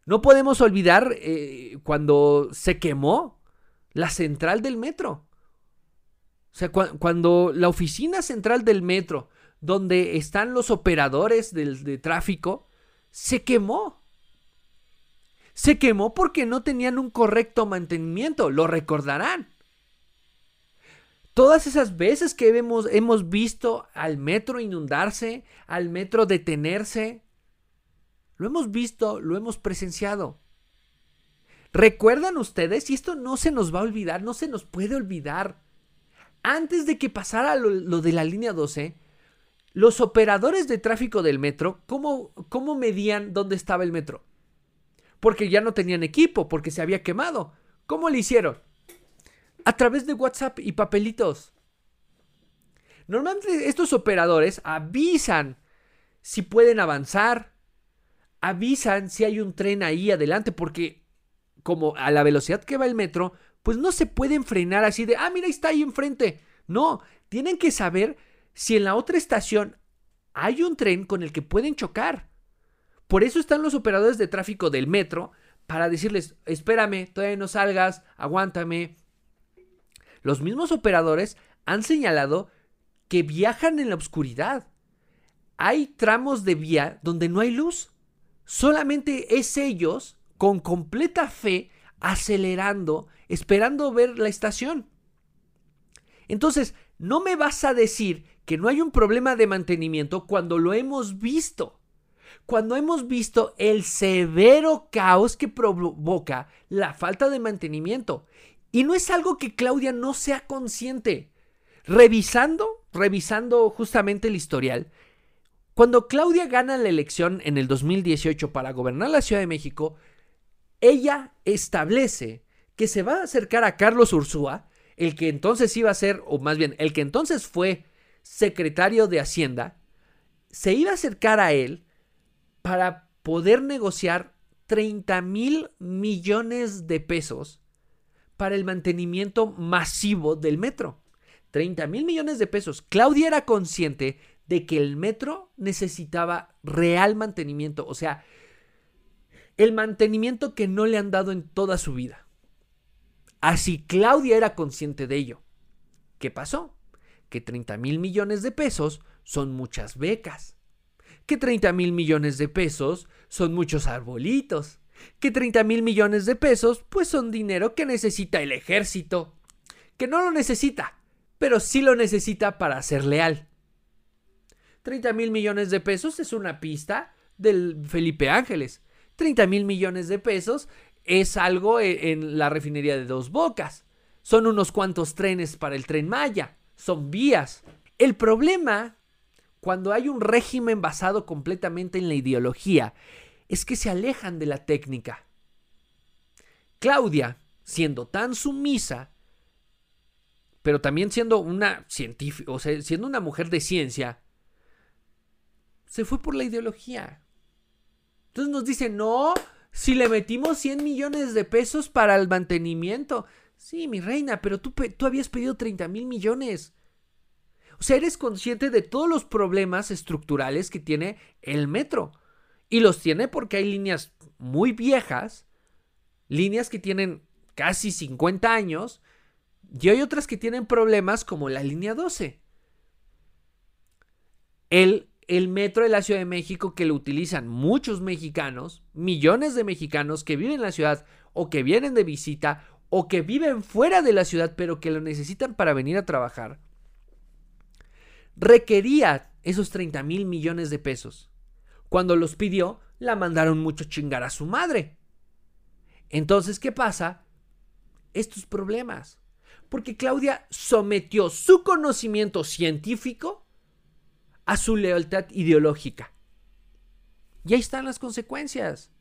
No podemos olvidar eh, cuando se quemó la central del metro. O sea, cuando la oficina central del metro, donde están los operadores del, de tráfico, se quemó. Se quemó porque no tenían un correcto mantenimiento, lo recordarán. Todas esas veces que hemos, hemos visto al metro inundarse, al metro detenerse, lo hemos visto, lo hemos presenciado. ¿Recuerdan ustedes? Y esto no se nos va a olvidar, no se nos puede olvidar. Antes de que pasara lo, de la línea 12, los operadores de tráfico del metro, ¿cómo, ¿cómo medían dónde estaba el metro? Porque ya no tenían equipo, porque se había quemado. ¿Cómo lo hicieron? A través de WhatsApp y papelitos. Normalmente estos operadores avisan si pueden avanzar, avisan si hay un tren ahí adelante, porque como a la velocidad que va el metro, pues no se pueden frenar así de, ah, mira, está ahí enfrente. No, tienen que saber si en la otra estación hay un tren con el que pueden chocar. Por eso están los operadores de tráfico del metro para decirles, espérame, todavía no salgas, aguántame. Los mismos operadores han señalado que viajan en la oscuridad. Hay tramos de vía donde no hay luz solamente es ellos con completa fe acelerando, esperando ver la estación. Entonces, no me vas a decir que no hay un problema de mantenimiento cuando lo hemos visto. Cuando hemos visto el severo caos que provoca la falta de mantenimiento. Y no es algo que Claudia no sea consciente. revisando, revisando justamente el historial, cuando Claudia gana la elección en el 2018 para gobernar la Ciudad de México, ella establece que se va a acercar a Carlos Ursúa, el que entonces iba a ser, o más bien, el que entonces fue secretario de Hacienda, se iba a acercar a él para poder negociar 30 mil millones de pesos para el mantenimiento masivo del metro. 30 mil millones de pesos. Claudia era consciente de que el metro necesitaba real mantenimiento, o sea, el mantenimiento que no le han dado en toda su vida. Así Claudia era consciente de ello. ¿Qué pasó? Que 30 mil millones de pesos son muchas becas. Que 30 mil millones de pesos son muchos arbolitos. Que 30 mil millones de pesos pues son dinero que necesita el ejército. Que no lo necesita, pero sí lo necesita para ser leal. 30 mil millones de pesos es una pista del Felipe Ángeles. 30 mil millones de pesos es algo e, en la refinería de Dos Bocas. Son unos cuantos trenes para el tren Maya. Son vías. El problema, cuando hay un régimen basado completamente en la ideología, es que se alejan de la técnica. Claudia, siendo tan sumisa, pero también siendo una científica, o sea, siendo una mujer de ciencia, se fue por la ideología. Entonces nos dice, no, si le metimos 100 millones de pesos para el mantenimiento. Sí, mi reina, pero tú, tú habías pedido 30 mil millones. O sea, eres consciente de todos los problemas estructurales que tiene el metro. Y los tiene porque hay líneas muy viejas, líneas que tienen casi 50 años, y hay otras que tienen problemas como la línea 12. El el metro de la Ciudad de México que lo utilizan muchos mexicanos, millones de mexicanos que viven en la ciudad o que vienen de visita o que viven fuera de la ciudad pero que lo necesitan para venir a trabajar, requería esos 30 mil millones de pesos. Cuando los pidió, la mandaron mucho chingar a su madre. Entonces, ¿qué pasa? Estos problemas. Porque Claudia sometió su conocimiento científico a su lealtad ideológica. Y ahí están las consecuencias.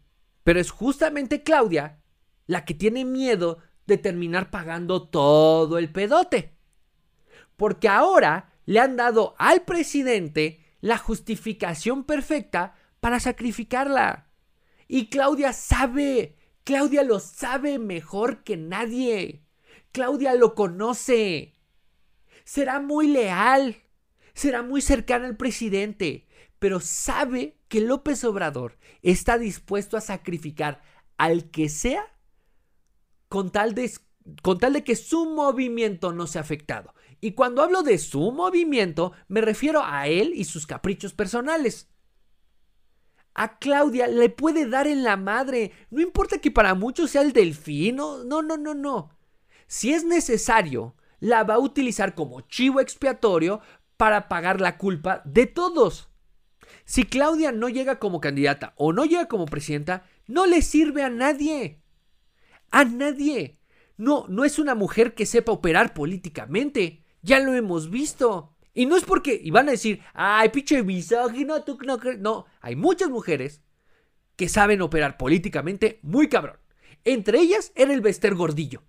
Pero es justamente Claudia la que tiene miedo de terminar pagando todo el pedote. Porque ahora le han dado al presidente la justificación perfecta para sacrificarla. Y Claudia sabe, Claudia lo sabe mejor que nadie. Claudia lo conoce. Será muy leal será muy cercana al presidente, pero sabe que López Obrador está dispuesto a sacrificar al que sea con tal de, que su movimiento no sea afectado. Y cuando hablo de su movimiento, me refiero a él y sus caprichos personales. A Claudia le puede dar en la madre. No importa que para muchos sea el delfín. No, no, no, no, no. Si es necesario, la va a utilizar como chivo expiatorio para pagar la culpa de todos. Si Claudia no llega como candidata o no llega como presidenta, no le sirve a nadie. A nadie. No, no es una mujer que sepa operar políticamente. Ya lo hemos visto. Y no es porque, y van a decir, ay, pinche misógino, tú no crees. No, hay muchas mujeres que saben operar políticamente muy cabrón. Entre ellas era el Bester Gordillo.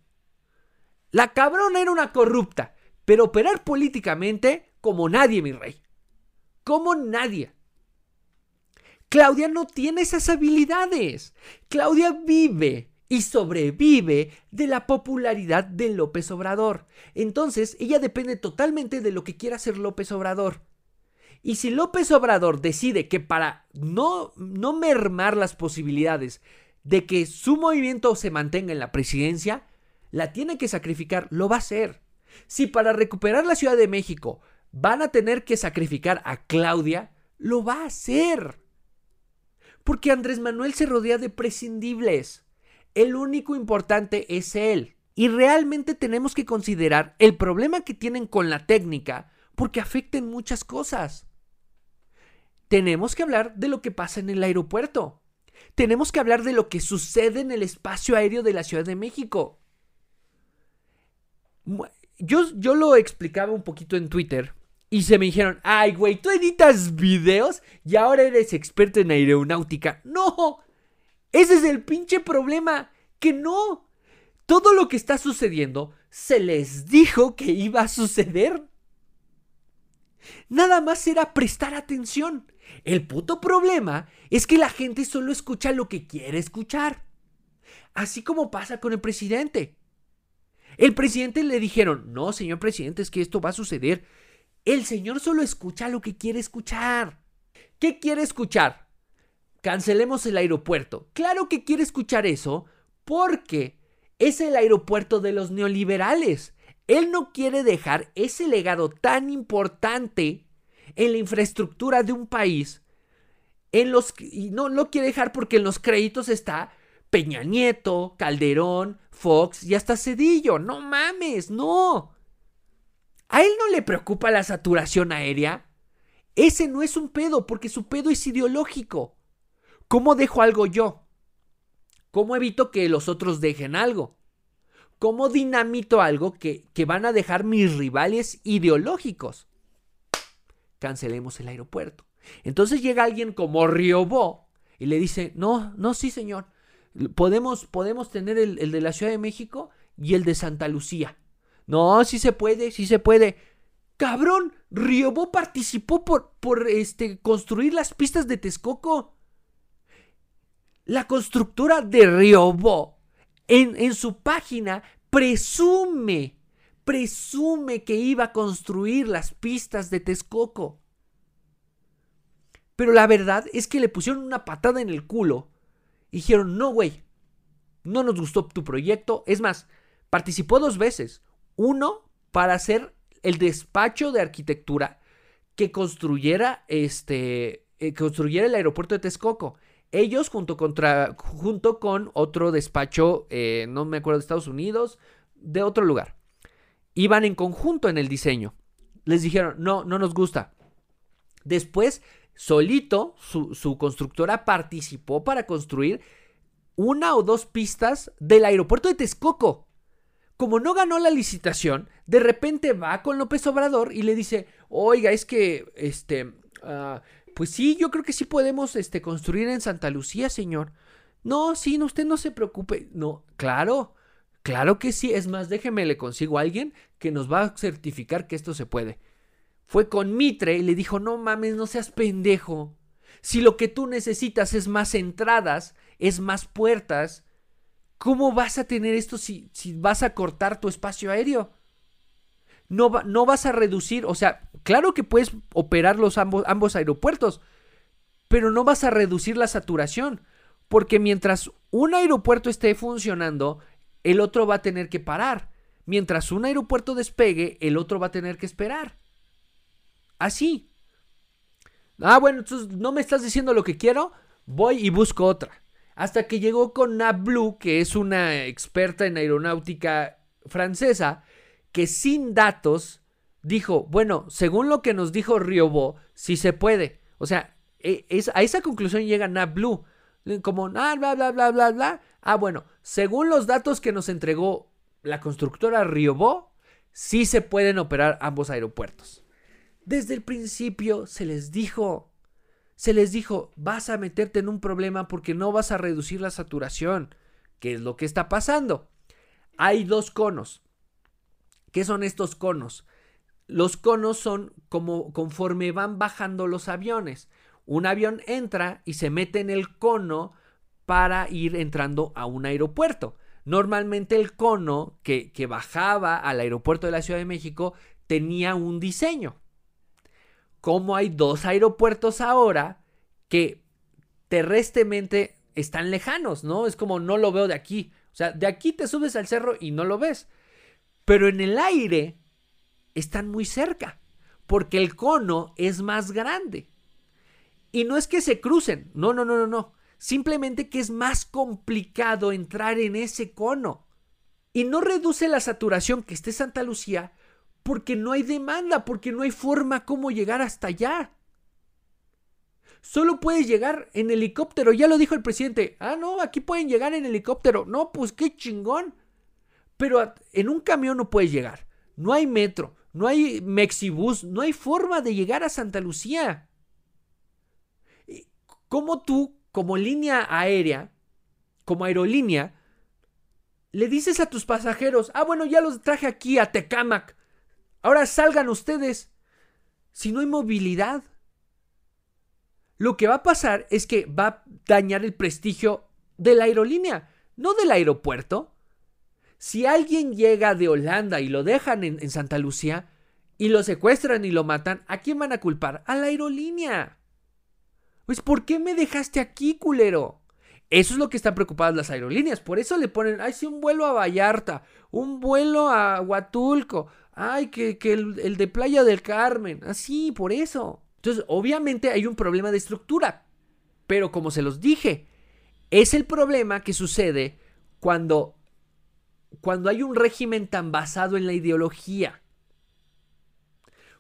La cabrona era una corrupta, pero operar políticamente como nadie, mi rey. Como nadie. Claudia no tiene esas habilidades. Claudia vive y sobrevive de la popularidad de López Obrador. Entonces, ella depende totalmente de lo que quiera hacer López Obrador. Y si López Obrador decide que para no, no mermar las posibilidades de que su movimiento se mantenga en la presidencia, la tiene que sacrificar, lo va a hacer. Si para recuperar la Ciudad de México van a tener que sacrificar a Claudia, lo va a hacer. Porque Andrés Manuel se rodea de prescindibles. El único importante es él. Y realmente tenemos que considerar el problema que tienen con la técnica porque afecten muchas cosas. Tenemos que hablar de lo que pasa en el aeropuerto. Tenemos que hablar de lo que sucede en el espacio aéreo de la Ciudad de México yo, yo lo explicaba un poquito en Twitter y se me dijeron, ay, güey, tú editas videos y ahora eres experto en aeronáutica. No, ese es el pinche problema, que no. Todo lo que está sucediendo se les dijo que iba a suceder. Nada más era prestar atención. El puto problema es que la gente solo escucha lo que quiere escuchar. Así como pasa con el presidente. El presidente le dijeron, no, señor presidente, es que esto va a suceder. El señor solo escucha lo que quiere escuchar. ¿Qué quiere escuchar? Cancelemos el aeropuerto. Claro que quiere escuchar eso porque es el aeropuerto de los neoliberales. Él no quiere dejar ese legado tan importante en la infraestructura de un país. En los, y no lo quiere dejar porque en los créditos está Peña Nieto, Calderón, Fox y hasta Cedillo. No mames, no. ¿A él no le preocupa la saturación aérea? Ese no es un pedo, porque su pedo es ideológico. ¿Cómo dejo algo yo? ¿Cómo evito que los otros dejen algo? ¿Cómo dinamito algo que, que van a dejar mis rivales ideológicos? Cancelemos el aeropuerto. Entonces llega alguien como Riobó y le dice, no, no, sí señor, Podemos, podemos tener el, de la Ciudad de México y el de Santa Lucía. No, sí se puede, sí se puede. Cabrón, Riobó participó por, por este, construir las pistas de Texcoco. La constructora de Riobó en, en su página presume, presume que iba a construir las pistas de Texcoco. Pero la verdad es que le pusieron una patada en el culo dijeron, no, güey, no nos gustó tu proyecto. Es más, participó dos veces. Uno, para hacer el despacho de arquitectura que construyera, este, eh, construyera el aeropuerto de Texcoco. Ellos junto, contra, junto con otro despacho, eh, no me acuerdo de Estados Unidos, de otro lugar. Iban en conjunto en el diseño. Les dijeron, no, no nos gusta. Después solito, su, constructora participó para construir una o dos pistas del aeropuerto de Texcoco. Como no ganó la licitación, de repente va con López Obrador y le dice, oiga, es que, este, ah, pues sí, yo creo que sí podemos, este, construir en Santa Lucía, señor. No, sí, no, usted no se preocupe. No, claro, claro que sí. Es más, déjeme, le consigo a alguien que nos va a certificar que esto se puede fue con Mitre y le dijo, no mames, no seas pendejo. Si lo que tú necesitas es más entradas, es más puertas, ¿cómo vas a tener esto si, si vas a cortar tu espacio aéreo? No, no, vas a reducir, o sea, claro que puedes operar los ambos, ambos aeropuertos, pero no vas a reducir la saturación, porque mientras un aeropuerto esté funcionando, el otro va a tener que parar. Mientras un aeropuerto despegue, el otro va a tener que esperar. Así. Ah, bueno, entonces no me estás diciendo lo que quiero, voy y busco otra. Hasta que llegó con Blue, que es una experta en aeronáutica francesa, que sin datos dijo, bueno, según lo que nos dijo Riobó, sí se puede. O sea, e, a esa conclusión llega Blue. Como, ah, bla, bla, bla, bla, bla. Ah, bueno, según los datos que nos entregó la constructora Riobó, sí se pueden operar ambos aeropuertos. Desde el principio se les dijo, se les dijo, vas a meterte en un problema porque no vas a reducir la saturación. ¿Qué es lo que está pasando? Hay dos conos. ¿Qué son estos conos? Los conos son como conforme van bajando los aviones. Un avión entra y se mete en el cono para ir entrando a un aeropuerto. Normalmente el cono que, que bajaba al aeropuerto de la Ciudad de México tenía un diseño cómo hay dos aeropuertos ahora que terrestremente están lejanos, ¿no? Es como no lo veo de aquí. O sea, de aquí te subes al cerro y no lo ves. Pero en el aire están muy cerca, porque el cono es más grande. Y no es que se crucen, no, no, no, no, no. Simplemente que es más complicado entrar en ese cono. Y no reduce la saturación que esté Santa Lucía, porque no hay demanda, porque no hay forma cómo llegar hasta allá. Solo puedes llegar en helicóptero, ya lo dijo el presidente. Ah, no, aquí pueden llegar en helicóptero. No, pues qué chingón. Pero en un camión no puedes llegar. no hay metro, no hay Mexibus, no hay forma de llegar a Santa Lucía. ¿Cómo tú, como línea aérea, como aerolínea, le dices a tus pasajeros, ah, bueno, ya los traje aquí a Tecamac, ahora salgan ustedes, si no hay movilidad? Lo que va a pasar es que va a dañar el prestigio de la aerolínea, no del aeropuerto. Si alguien llega de Holanda y lo dejan en, Santa Lucía y lo secuestran y lo matan, ¿a quién van a culpar? A la aerolínea. Pues ¿por qué me dejaste aquí, culero? Eso es lo que están preocupadas las aerolíneas. Por eso le ponen, ay, sí, un vuelo a Vallarta, un vuelo a Huatulco, ay, que, el, el, de Playa del Carmen. Así, por eso. Entonces, obviamente hay un problema de estructura. Pero como se los dije, es el problema que sucede cuando cuando hay un régimen tan basado en la ideología.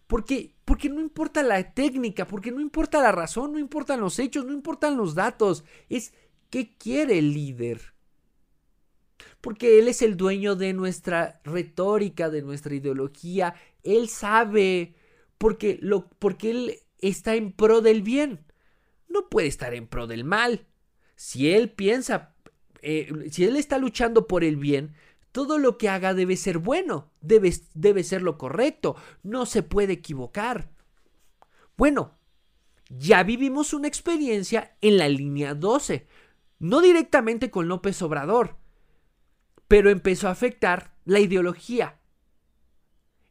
Porque, porque no importa la técnica, porque no importa la razón, no importan los hechos, no importan los datos. Es qué quiere el líder. Porque él es el dueño de nuestra retórica, de nuestra ideología. Él sabe, porque, lo, porque él está en pro del bien. No puede estar en pro del mal. Si él piensa, eh, si él está luchando por el bien, todo lo que haga debe ser bueno, debe, debe ser lo correcto, no se puede equivocar. Bueno, ya vivimos una experiencia en la línea 12, no directamente con López Obrador, pero empezó a afectar la ideología.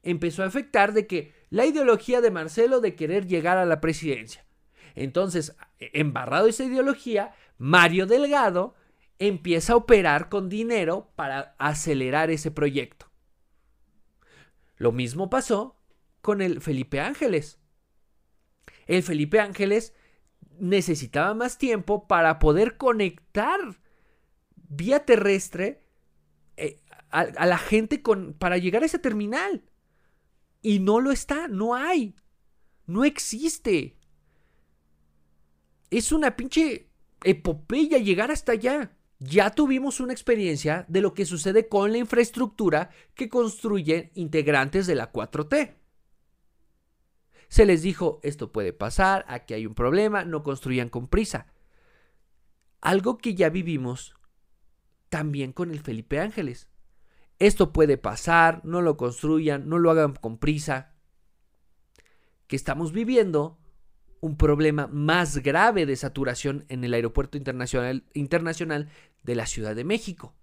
Empezó a afectar de que la ideología de Marcelo de querer llegar a la presidencia. Entonces, embarrado esa ideología, Mario Delgado empieza a operar con dinero para acelerar ese proyecto. Lo mismo pasó con el Felipe Ángeles. El Felipe Ángeles necesitaba más tiempo para poder conectar vía terrestre eh, a, la gente con, para llegar a ese terminal. Y no lo está, no hay, no existe. Es una pinche epopeya llegar hasta allá ya tuvimos una experiencia de lo que sucede con la infraestructura que construyen integrantes de la 4T. Se les dijo, esto puede pasar, aquí hay un problema, no construyan con prisa. Algo que ya vivimos también con el Felipe Ángeles. Esto puede pasar, no lo construyan, no lo hagan con prisa. Que estamos viviendo un problema más grave de saturación en el aeropuerto internacional, internacional de la Ciudad de México.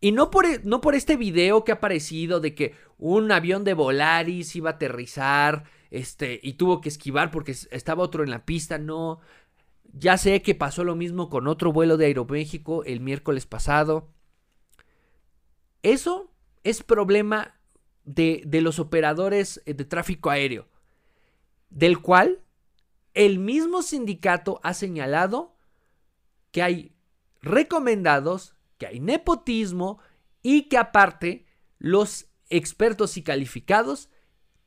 Y no por, e, no por este video que ha aparecido de que un avión de Volaris iba a aterrizar este, y tuvo que esquivar porque estaba otro en la pista, no. Ya sé que pasó lo mismo con otro vuelo de Aeroméxico el miércoles pasado. Eso es problema de, de los operadores de tráfico aéreo, del cual el mismo sindicato ha señalado que hay recomendados, que hay nepotismo y que aparte los expertos y calificados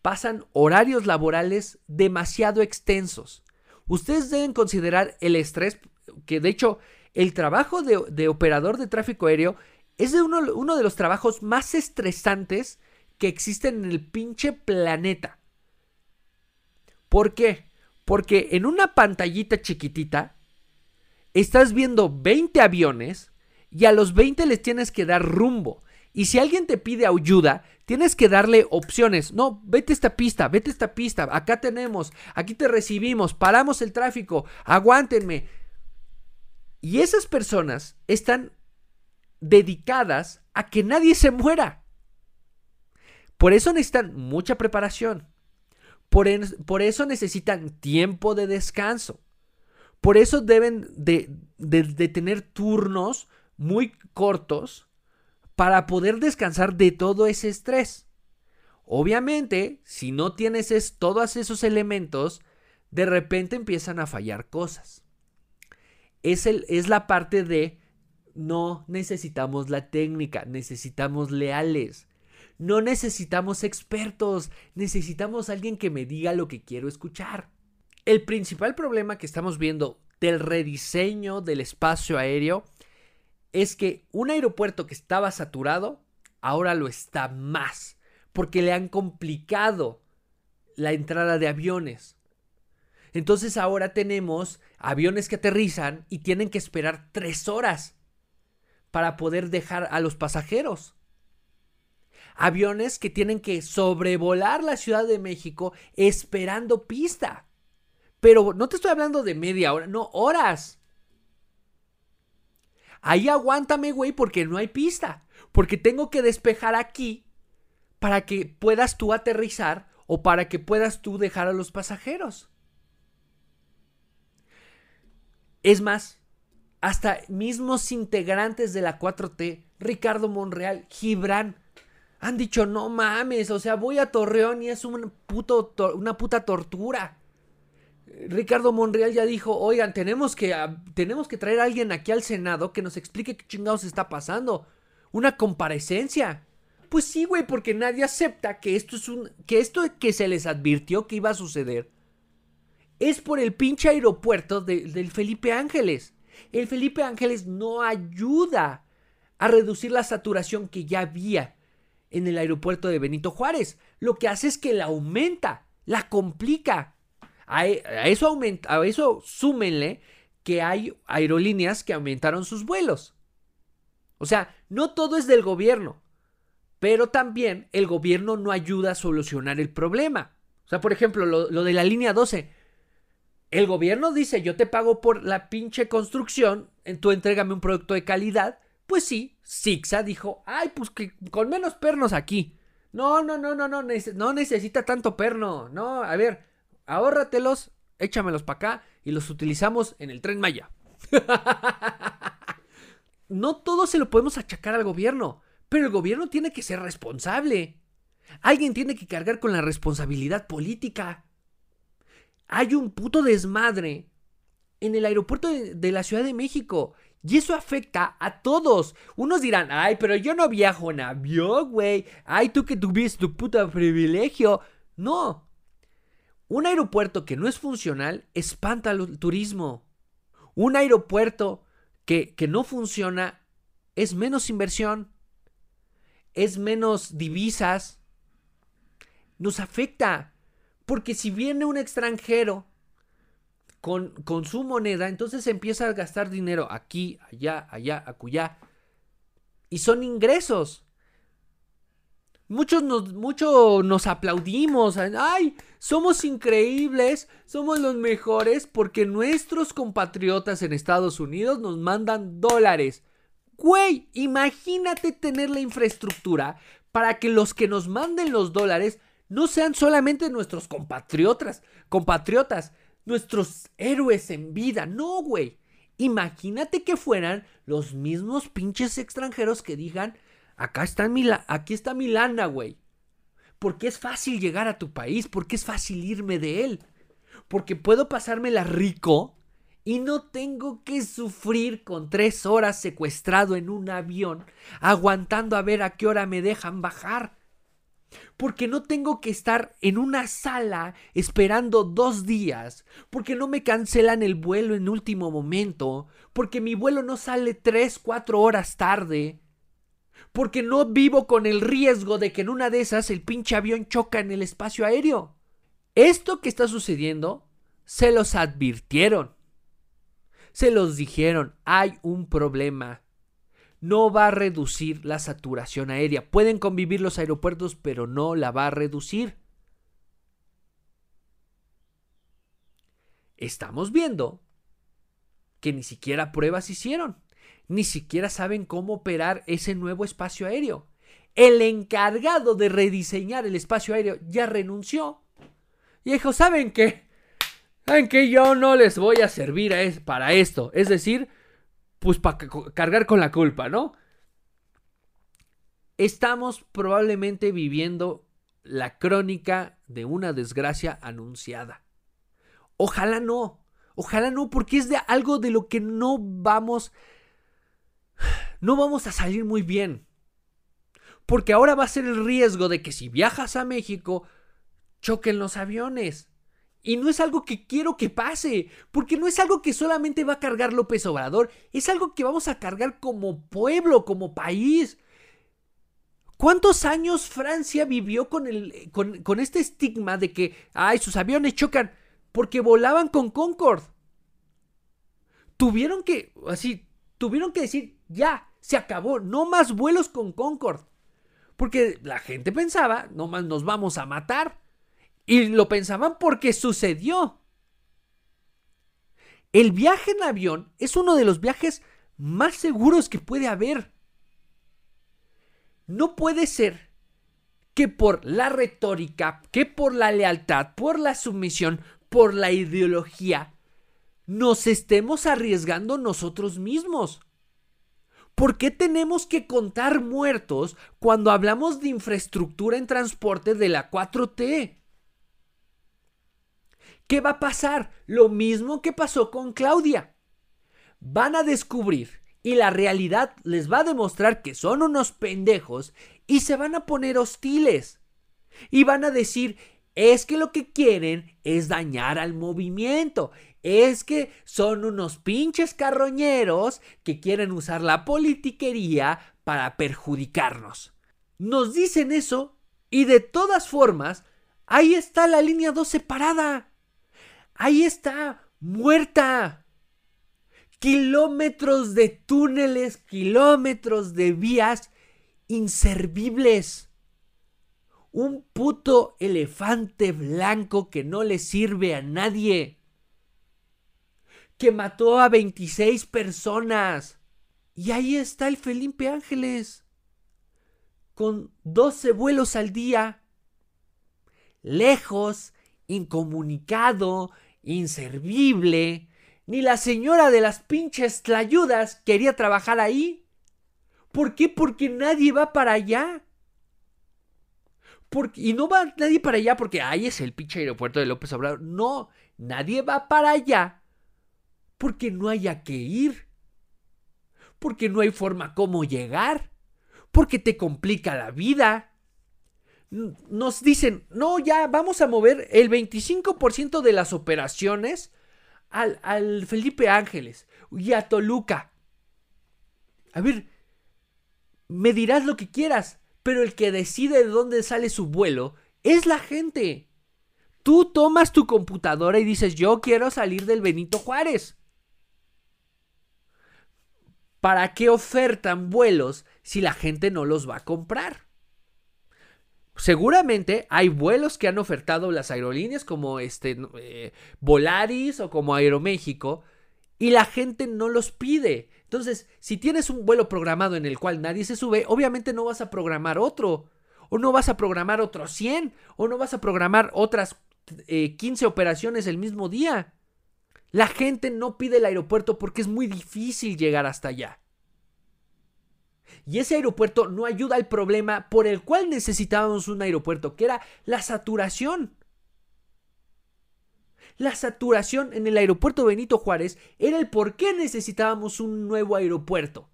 pasan horarios laborales demasiado extensos. Ustedes deben considerar el estrés, que de hecho el trabajo de, operador de tráfico aéreo es de uno, uno de los trabajos más estresantes que existen en el pinche planeta. ¿Por qué? Porque en una pantallita chiquitita estás viendo 20 aviones y a los 20 les tienes que dar rumbo. Y si alguien te pide ayuda, tienes que darle opciones. No, vete esta pista, vete esta pista. Acá tenemos, aquí te recibimos, paramos el tráfico, aguántenme. Y esas personas están dedicadas a que nadie se muera. Por eso necesitan mucha preparación. Por, eso necesitan tiempo de descanso. Por eso deben de, tener turnos muy cortos para poder descansar de todo ese estrés. Obviamente, si no tienes todos esos elementos, de repente empiezan a fallar cosas. Es, el, es la parte de no necesitamos la técnica, necesitamos leales. No necesitamos expertos, necesitamos alguien que me diga lo que quiero escuchar. El principal problema que estamos viendo del rediseño del espacio aéreo es que un aeropuerto que estaba saturado ahora lo está más. porque le han complicado la entrada de aviones. Entonces ahora tenemos aviones que aterrizan y tienen que esperar tres horas para poder dejar a los pasajeros. Aviones que tienen que sobrevolar la Ciudad de México esperando pista. Pero no te estoy hablando de media hora, no, horas. Ahí aguántame, güey, porque no hay pista. Porque tengo que despejar aquí para que puedas tú aterrizar o para que puedas tú dejar a los pasajeros. Es más, hasta mismos integrantes de la 4T, Ricardo Monreal, Gibran, han dicho, no mames, o sea, voy a Torreón y es un puto, una puta tortura. Ricardo Monreal ya dijo, oigan, tenemos que, ah, tenemos que traer a alguien aquí al Senado que nos explique qué chingados está pasando. Una comparecencia. Pues sí, güey, porque nadie acepta que esto es un. que esto que se les advirtió que iba a suceder. Es por el pinche aeropuerto del Felipe Ángeles. El Felipe Ángeles no ayuda a reducir la saturación que ya había en el aeropuerto de Benito Juárez. Lo que hace es que la aumenta, la complica. A, eso aumenta, eso súmenle que hay aerolíneas que aumentaron sus vuelos. O sea, no todo es del gobierno. Pero también el gobierno no ayuda a solucionar el problema. O sea, por ejemplo, lo, de la línea 12. El gobierno dice, yo te pago por la pinche construcción, tú entrégame un producto de calidad. Pues sí, Sixa dijo, ay, pues que con menos pernos aquí. No, no, no, no, no, no necesita tanto perno. No, a ver, ahórratelos, échamelos para acá y los utilizamos en el tren Maya. no todo se lo podemos achacar al gobierno. Pero el gobierno tiene que ser responsable. Alguien tiene que cargar con la responsabilidad política. Hay un puto desmadre en el aeropuerto de, la Ciudad de México. Y eso afecta a todos. Unos dirán, ay, pero yo no viajo en avión, güey. Ay, tú que tuviste tu puto privilegio. No. Un aeropuerto que no es funcional espanta el turismo. Un aeropuerto que, que no funciona es menos inversión es menos divisas, nos afecta. Porque si viene un extranjero con, su moneda, entonces empieza a gastar dinero aquí, allá, allá, acullá. Y son ingresos. Muchos nos, mucho nos aplaudimos. ¡Ay! Somos increíbles, somos los mejores porque nuestros compatriotas en Estados Unidos nos mandan dólares. Güey, imagínate tener la infraestructura para que los que nos manden los dólares no sean solamente nuestros compatriotas, compatriotas, nuestros héroes en vida. No, güey. Imagínate que fueran los mismos pinches extranjeros que digan, acá está mi, aquí está mi lana, güey. Porque es fácil llegar a tu país, porque es fácil irme de él. Porque puedo pasármela rico y no tengo que sufrir con tres horas secuestrado en un avión, aguantando a ver a qué hora me dejan bajar. Porque no tengo que estar en una sala esperando dos días, porque no me cancelan el vuelo en último momento, porque mi vuelo no sale tres, cuatro horas tarde, porque no vivo con el riesgo de que en una de esas el pinche avión choca en el espacio aéreo. Esto que está sucediendo se los advirtieron. Se los dijeron, hay un problema. No va a reducir la saturación aérea. Pueden convivir los aeropuertos, pero no la va a reducir. Estamos viendo que ni siquiera pruebas hicieron. Ni siquiera saben cómo operar ese nuevo espacio aéreo. El encargado de rediseñar el espacio aéreo ya renunció. Y dijo, ¿saben qué? en que yo no les voy a servir para esto. Es decir, pues para cargar con la culpa, ¿no? Estamos probablemente viviendo la crónica de una desgracia anunciada. Ojalá no, ojalá no, porque es de algo de lo que no vamos, no vamos a salir muy bien. Porque ahora va a ser el riesgo de que si viajas a México, choquen los aviones. Y no es algo que quiero que pase, porque no es algo que solamente va a cargar López Obrador, es algo que vamos a cargar como pueblo, como país. ¿Cuántos años Francia vivió con, el, con, con este estigma de que, ay, sus aviones chocan porque volaban con Concorde? Tuvieron que, así, tuvieron que decir, ya, se acabó, no más vuelos con Concorde. Porque la gente pensaba, no más nos vamos a matar. Y lo pensaban porque sucedió. El viaje en avión es uno de los viajes más seguros que puede haber. No puede ser que por la retórica, que por la lealtad, por la sumisión, por la ideología, nos estemos arriesgando nosotros mismos. ¿Por qué tenemos que contar muertos cuando hablamos de infraestructura en transporte de la 4T? ¿Qué va a pasar? Lo mismo que pasó con Claudia. Van a descubrir y la realidad les va a demostrar que son unos pendejos y se van a poner hostiles. Y van a decir, es que lo que quieren es dañar al movimiento. Es que son unos pinches carroñeros que quieren usar la politiquería para perjudicarnos. Nos dicen eso y de todas formas, ahí está la línea 2 separada. Ahí está, muerta. Kilómetros de túneles, kilómetros de vías inservibles. Un puto elefante blanco que no le sirve a nadie. Que mató a 26 personas. Y ahí está el Felipe Ángeles. Con 12 vuelos al día. Lejos, incomunicado, inservible, ni la señora de las pinches tlayudas quería trabajar ahí. ¿Por qué? Porque nadie va para allá. Porque, y no va nadie para allá porque ahí es el pinche aeropuerto de López Obrador. No, nadie va para allá porque no haya que ir. Porque no hay forma como llegar. Porque te complica la vida nos dicen, no, ya vamos a mover el 25% de las operaciones al, al, Felipe Ángeles y a Toluca. A ver, me dirás lo que quieras, pero el que decide de dónde sale su vuelo es la gente. Tú tomas tu computadora y dices, yo quiero salir del Benito Juárez. ¿Para qué ofertan vuelos si la gente no los va a comprar? Seguramente hay vuelos que han ofertado las aerolíneas como este eh, Volaris o como Aeroméxico y la gente no los pide. Entonces, si tienes un vuelo programado en el cual nadie se sube, obviamente no vas a programar otro. O no vas a programar otros 100. O no vas a programar otras 15 eh, operaciones el mismo día. La gente no pide el aeropuerto porque es muy difícil llegar hasta allá. Y ese aeropuerto no ayuda al problema por el cual necesitábamos un aeropuerto, que era la saturación. La saturación en el aeropuerto Benito Juárez era el por qué necesitábamos un nuevo aeropuerto.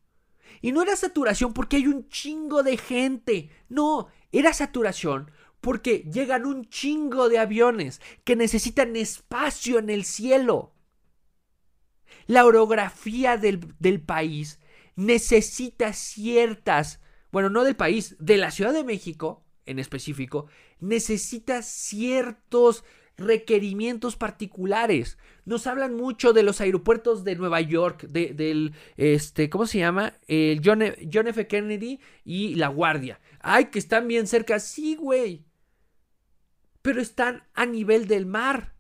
Y no era saturación porque hay un chingo de gente. No, era saturación porque llegan un chingo de aviones que necesitan espacio en el cielo. La orografía del, del país necesita ciertas, bueno, no del país, de la Ciudad de México en específico, necesita ciertos requerimientos particulares. Nos hablan mucho de los aeropuertos de Nueva York, de, del, este, ¿cómo se llama? El John, John F. Kennedy y La Guardia. Ay, que están bien cerca. Sí, güey. Pero están a nivel del mar.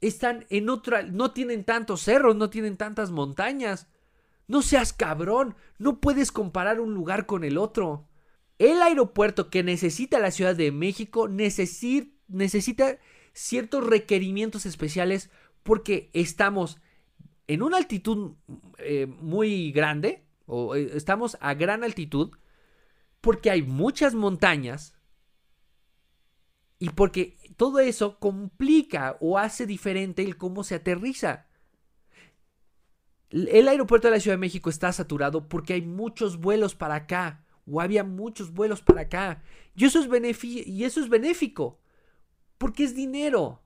Están en otra, no tienen tantos cerros, no tienen tantas montañas. No seas cabrón, no puedes comparar un lugar con el otro. El aeropuerto que necesita la Ciudad de México necesita ciertos requerimientos especiales porque estamos en una altitud eh, muy grande, o eh, estamos a gran altitud, porque hay muchas montañas y porque todo eso complica o hace diferente el cómo se aterriza. El aeropuerto de la Ciudad de México está saturado porque hay muchos vuelos para acá. O había muchos vuelos para acá. Y eso es, y eso es benéfico. Porque es dinero.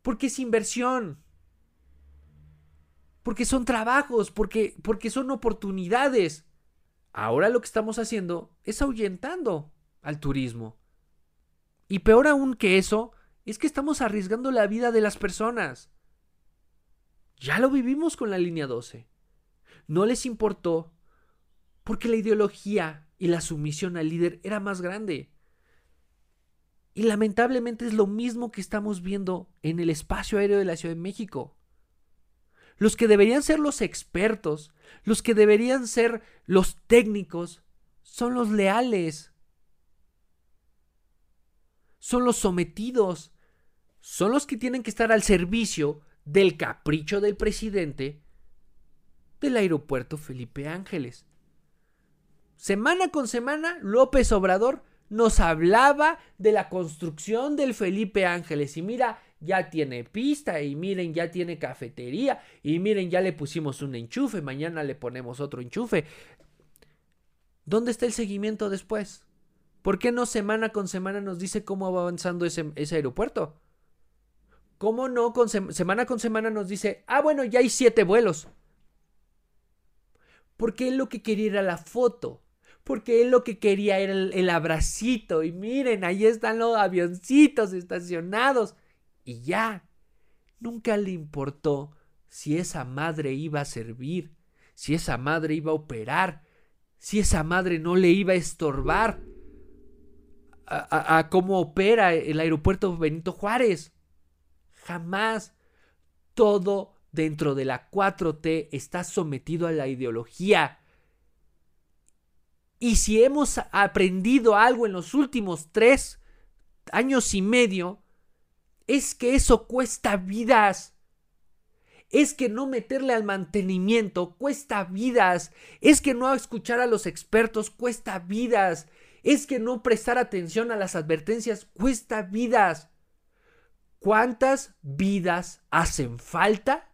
Porque es inversión. Porque son trabajos. Porque, porque son oportunidades. Ahora lo que estamos haciendo es ahuyentando al turismo. Y peor aún que eso, es que estamos arriesgando la vida de las personas. Ya lo vivimos con la línea 12. No les importó porque la ideología y la sumisión al líder era más grande. Y lamentablemente es lo mismo que estamos viendo en el espacio aéreo de la Ciudad de México. Los que deberían ser los expertos, los que deberían ser los técnicos, son los leales. Son los sometidos. Son los que tienen que estar al servicio del capricho del presidente del aeropuerto Felipe Ángeles. Semana con semana, López Obrador nos hablaba de la construcción del Felipe Ángeles. Y mira, ya tiene pista y miren, ya tiene cafetería y miren, ya le pusimos un enchufe, mañana le ponemos otro enchufe. ¿Dónde está el seguimiento después? ¿Por qué no semana con semana nos dice cómo va avanzando ese, aeropuerto? ¿Cómo no con semana con semana nos dice, ah, bueno, ya hay siete vuelos? Porque él lo que quería era la foto. Porque él lo que quería era el, el abracito. Y miren, ahí están los avioncitos estacionados y ya. Nunca le importó si esa madre iba a servir, si esa madre iba a operar, si esa madre no le iba a estorbar a, cómo opera el aeropuerto Benito Juárez. Jamás. Todo dentro de la 4T está sometido a la ideología. Y si hemos aprendido algo en los últimos tres años y medio, es que eso cuesta vidas. Es que no meterle al mantenimiento cuesta vidas. Es que no escuchar a los expertos cuesta vidas. Es que no prestar atención a las advertencias cuesta vidas. ¿Cuántas vidas hacen falta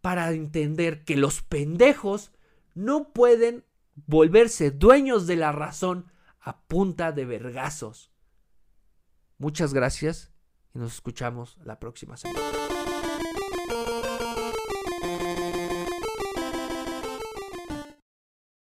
para entender que los pendejos no pueden volverse dueños de la razón a punta de vergazos? Muchas gracias y nos escuchamos la próxima semana.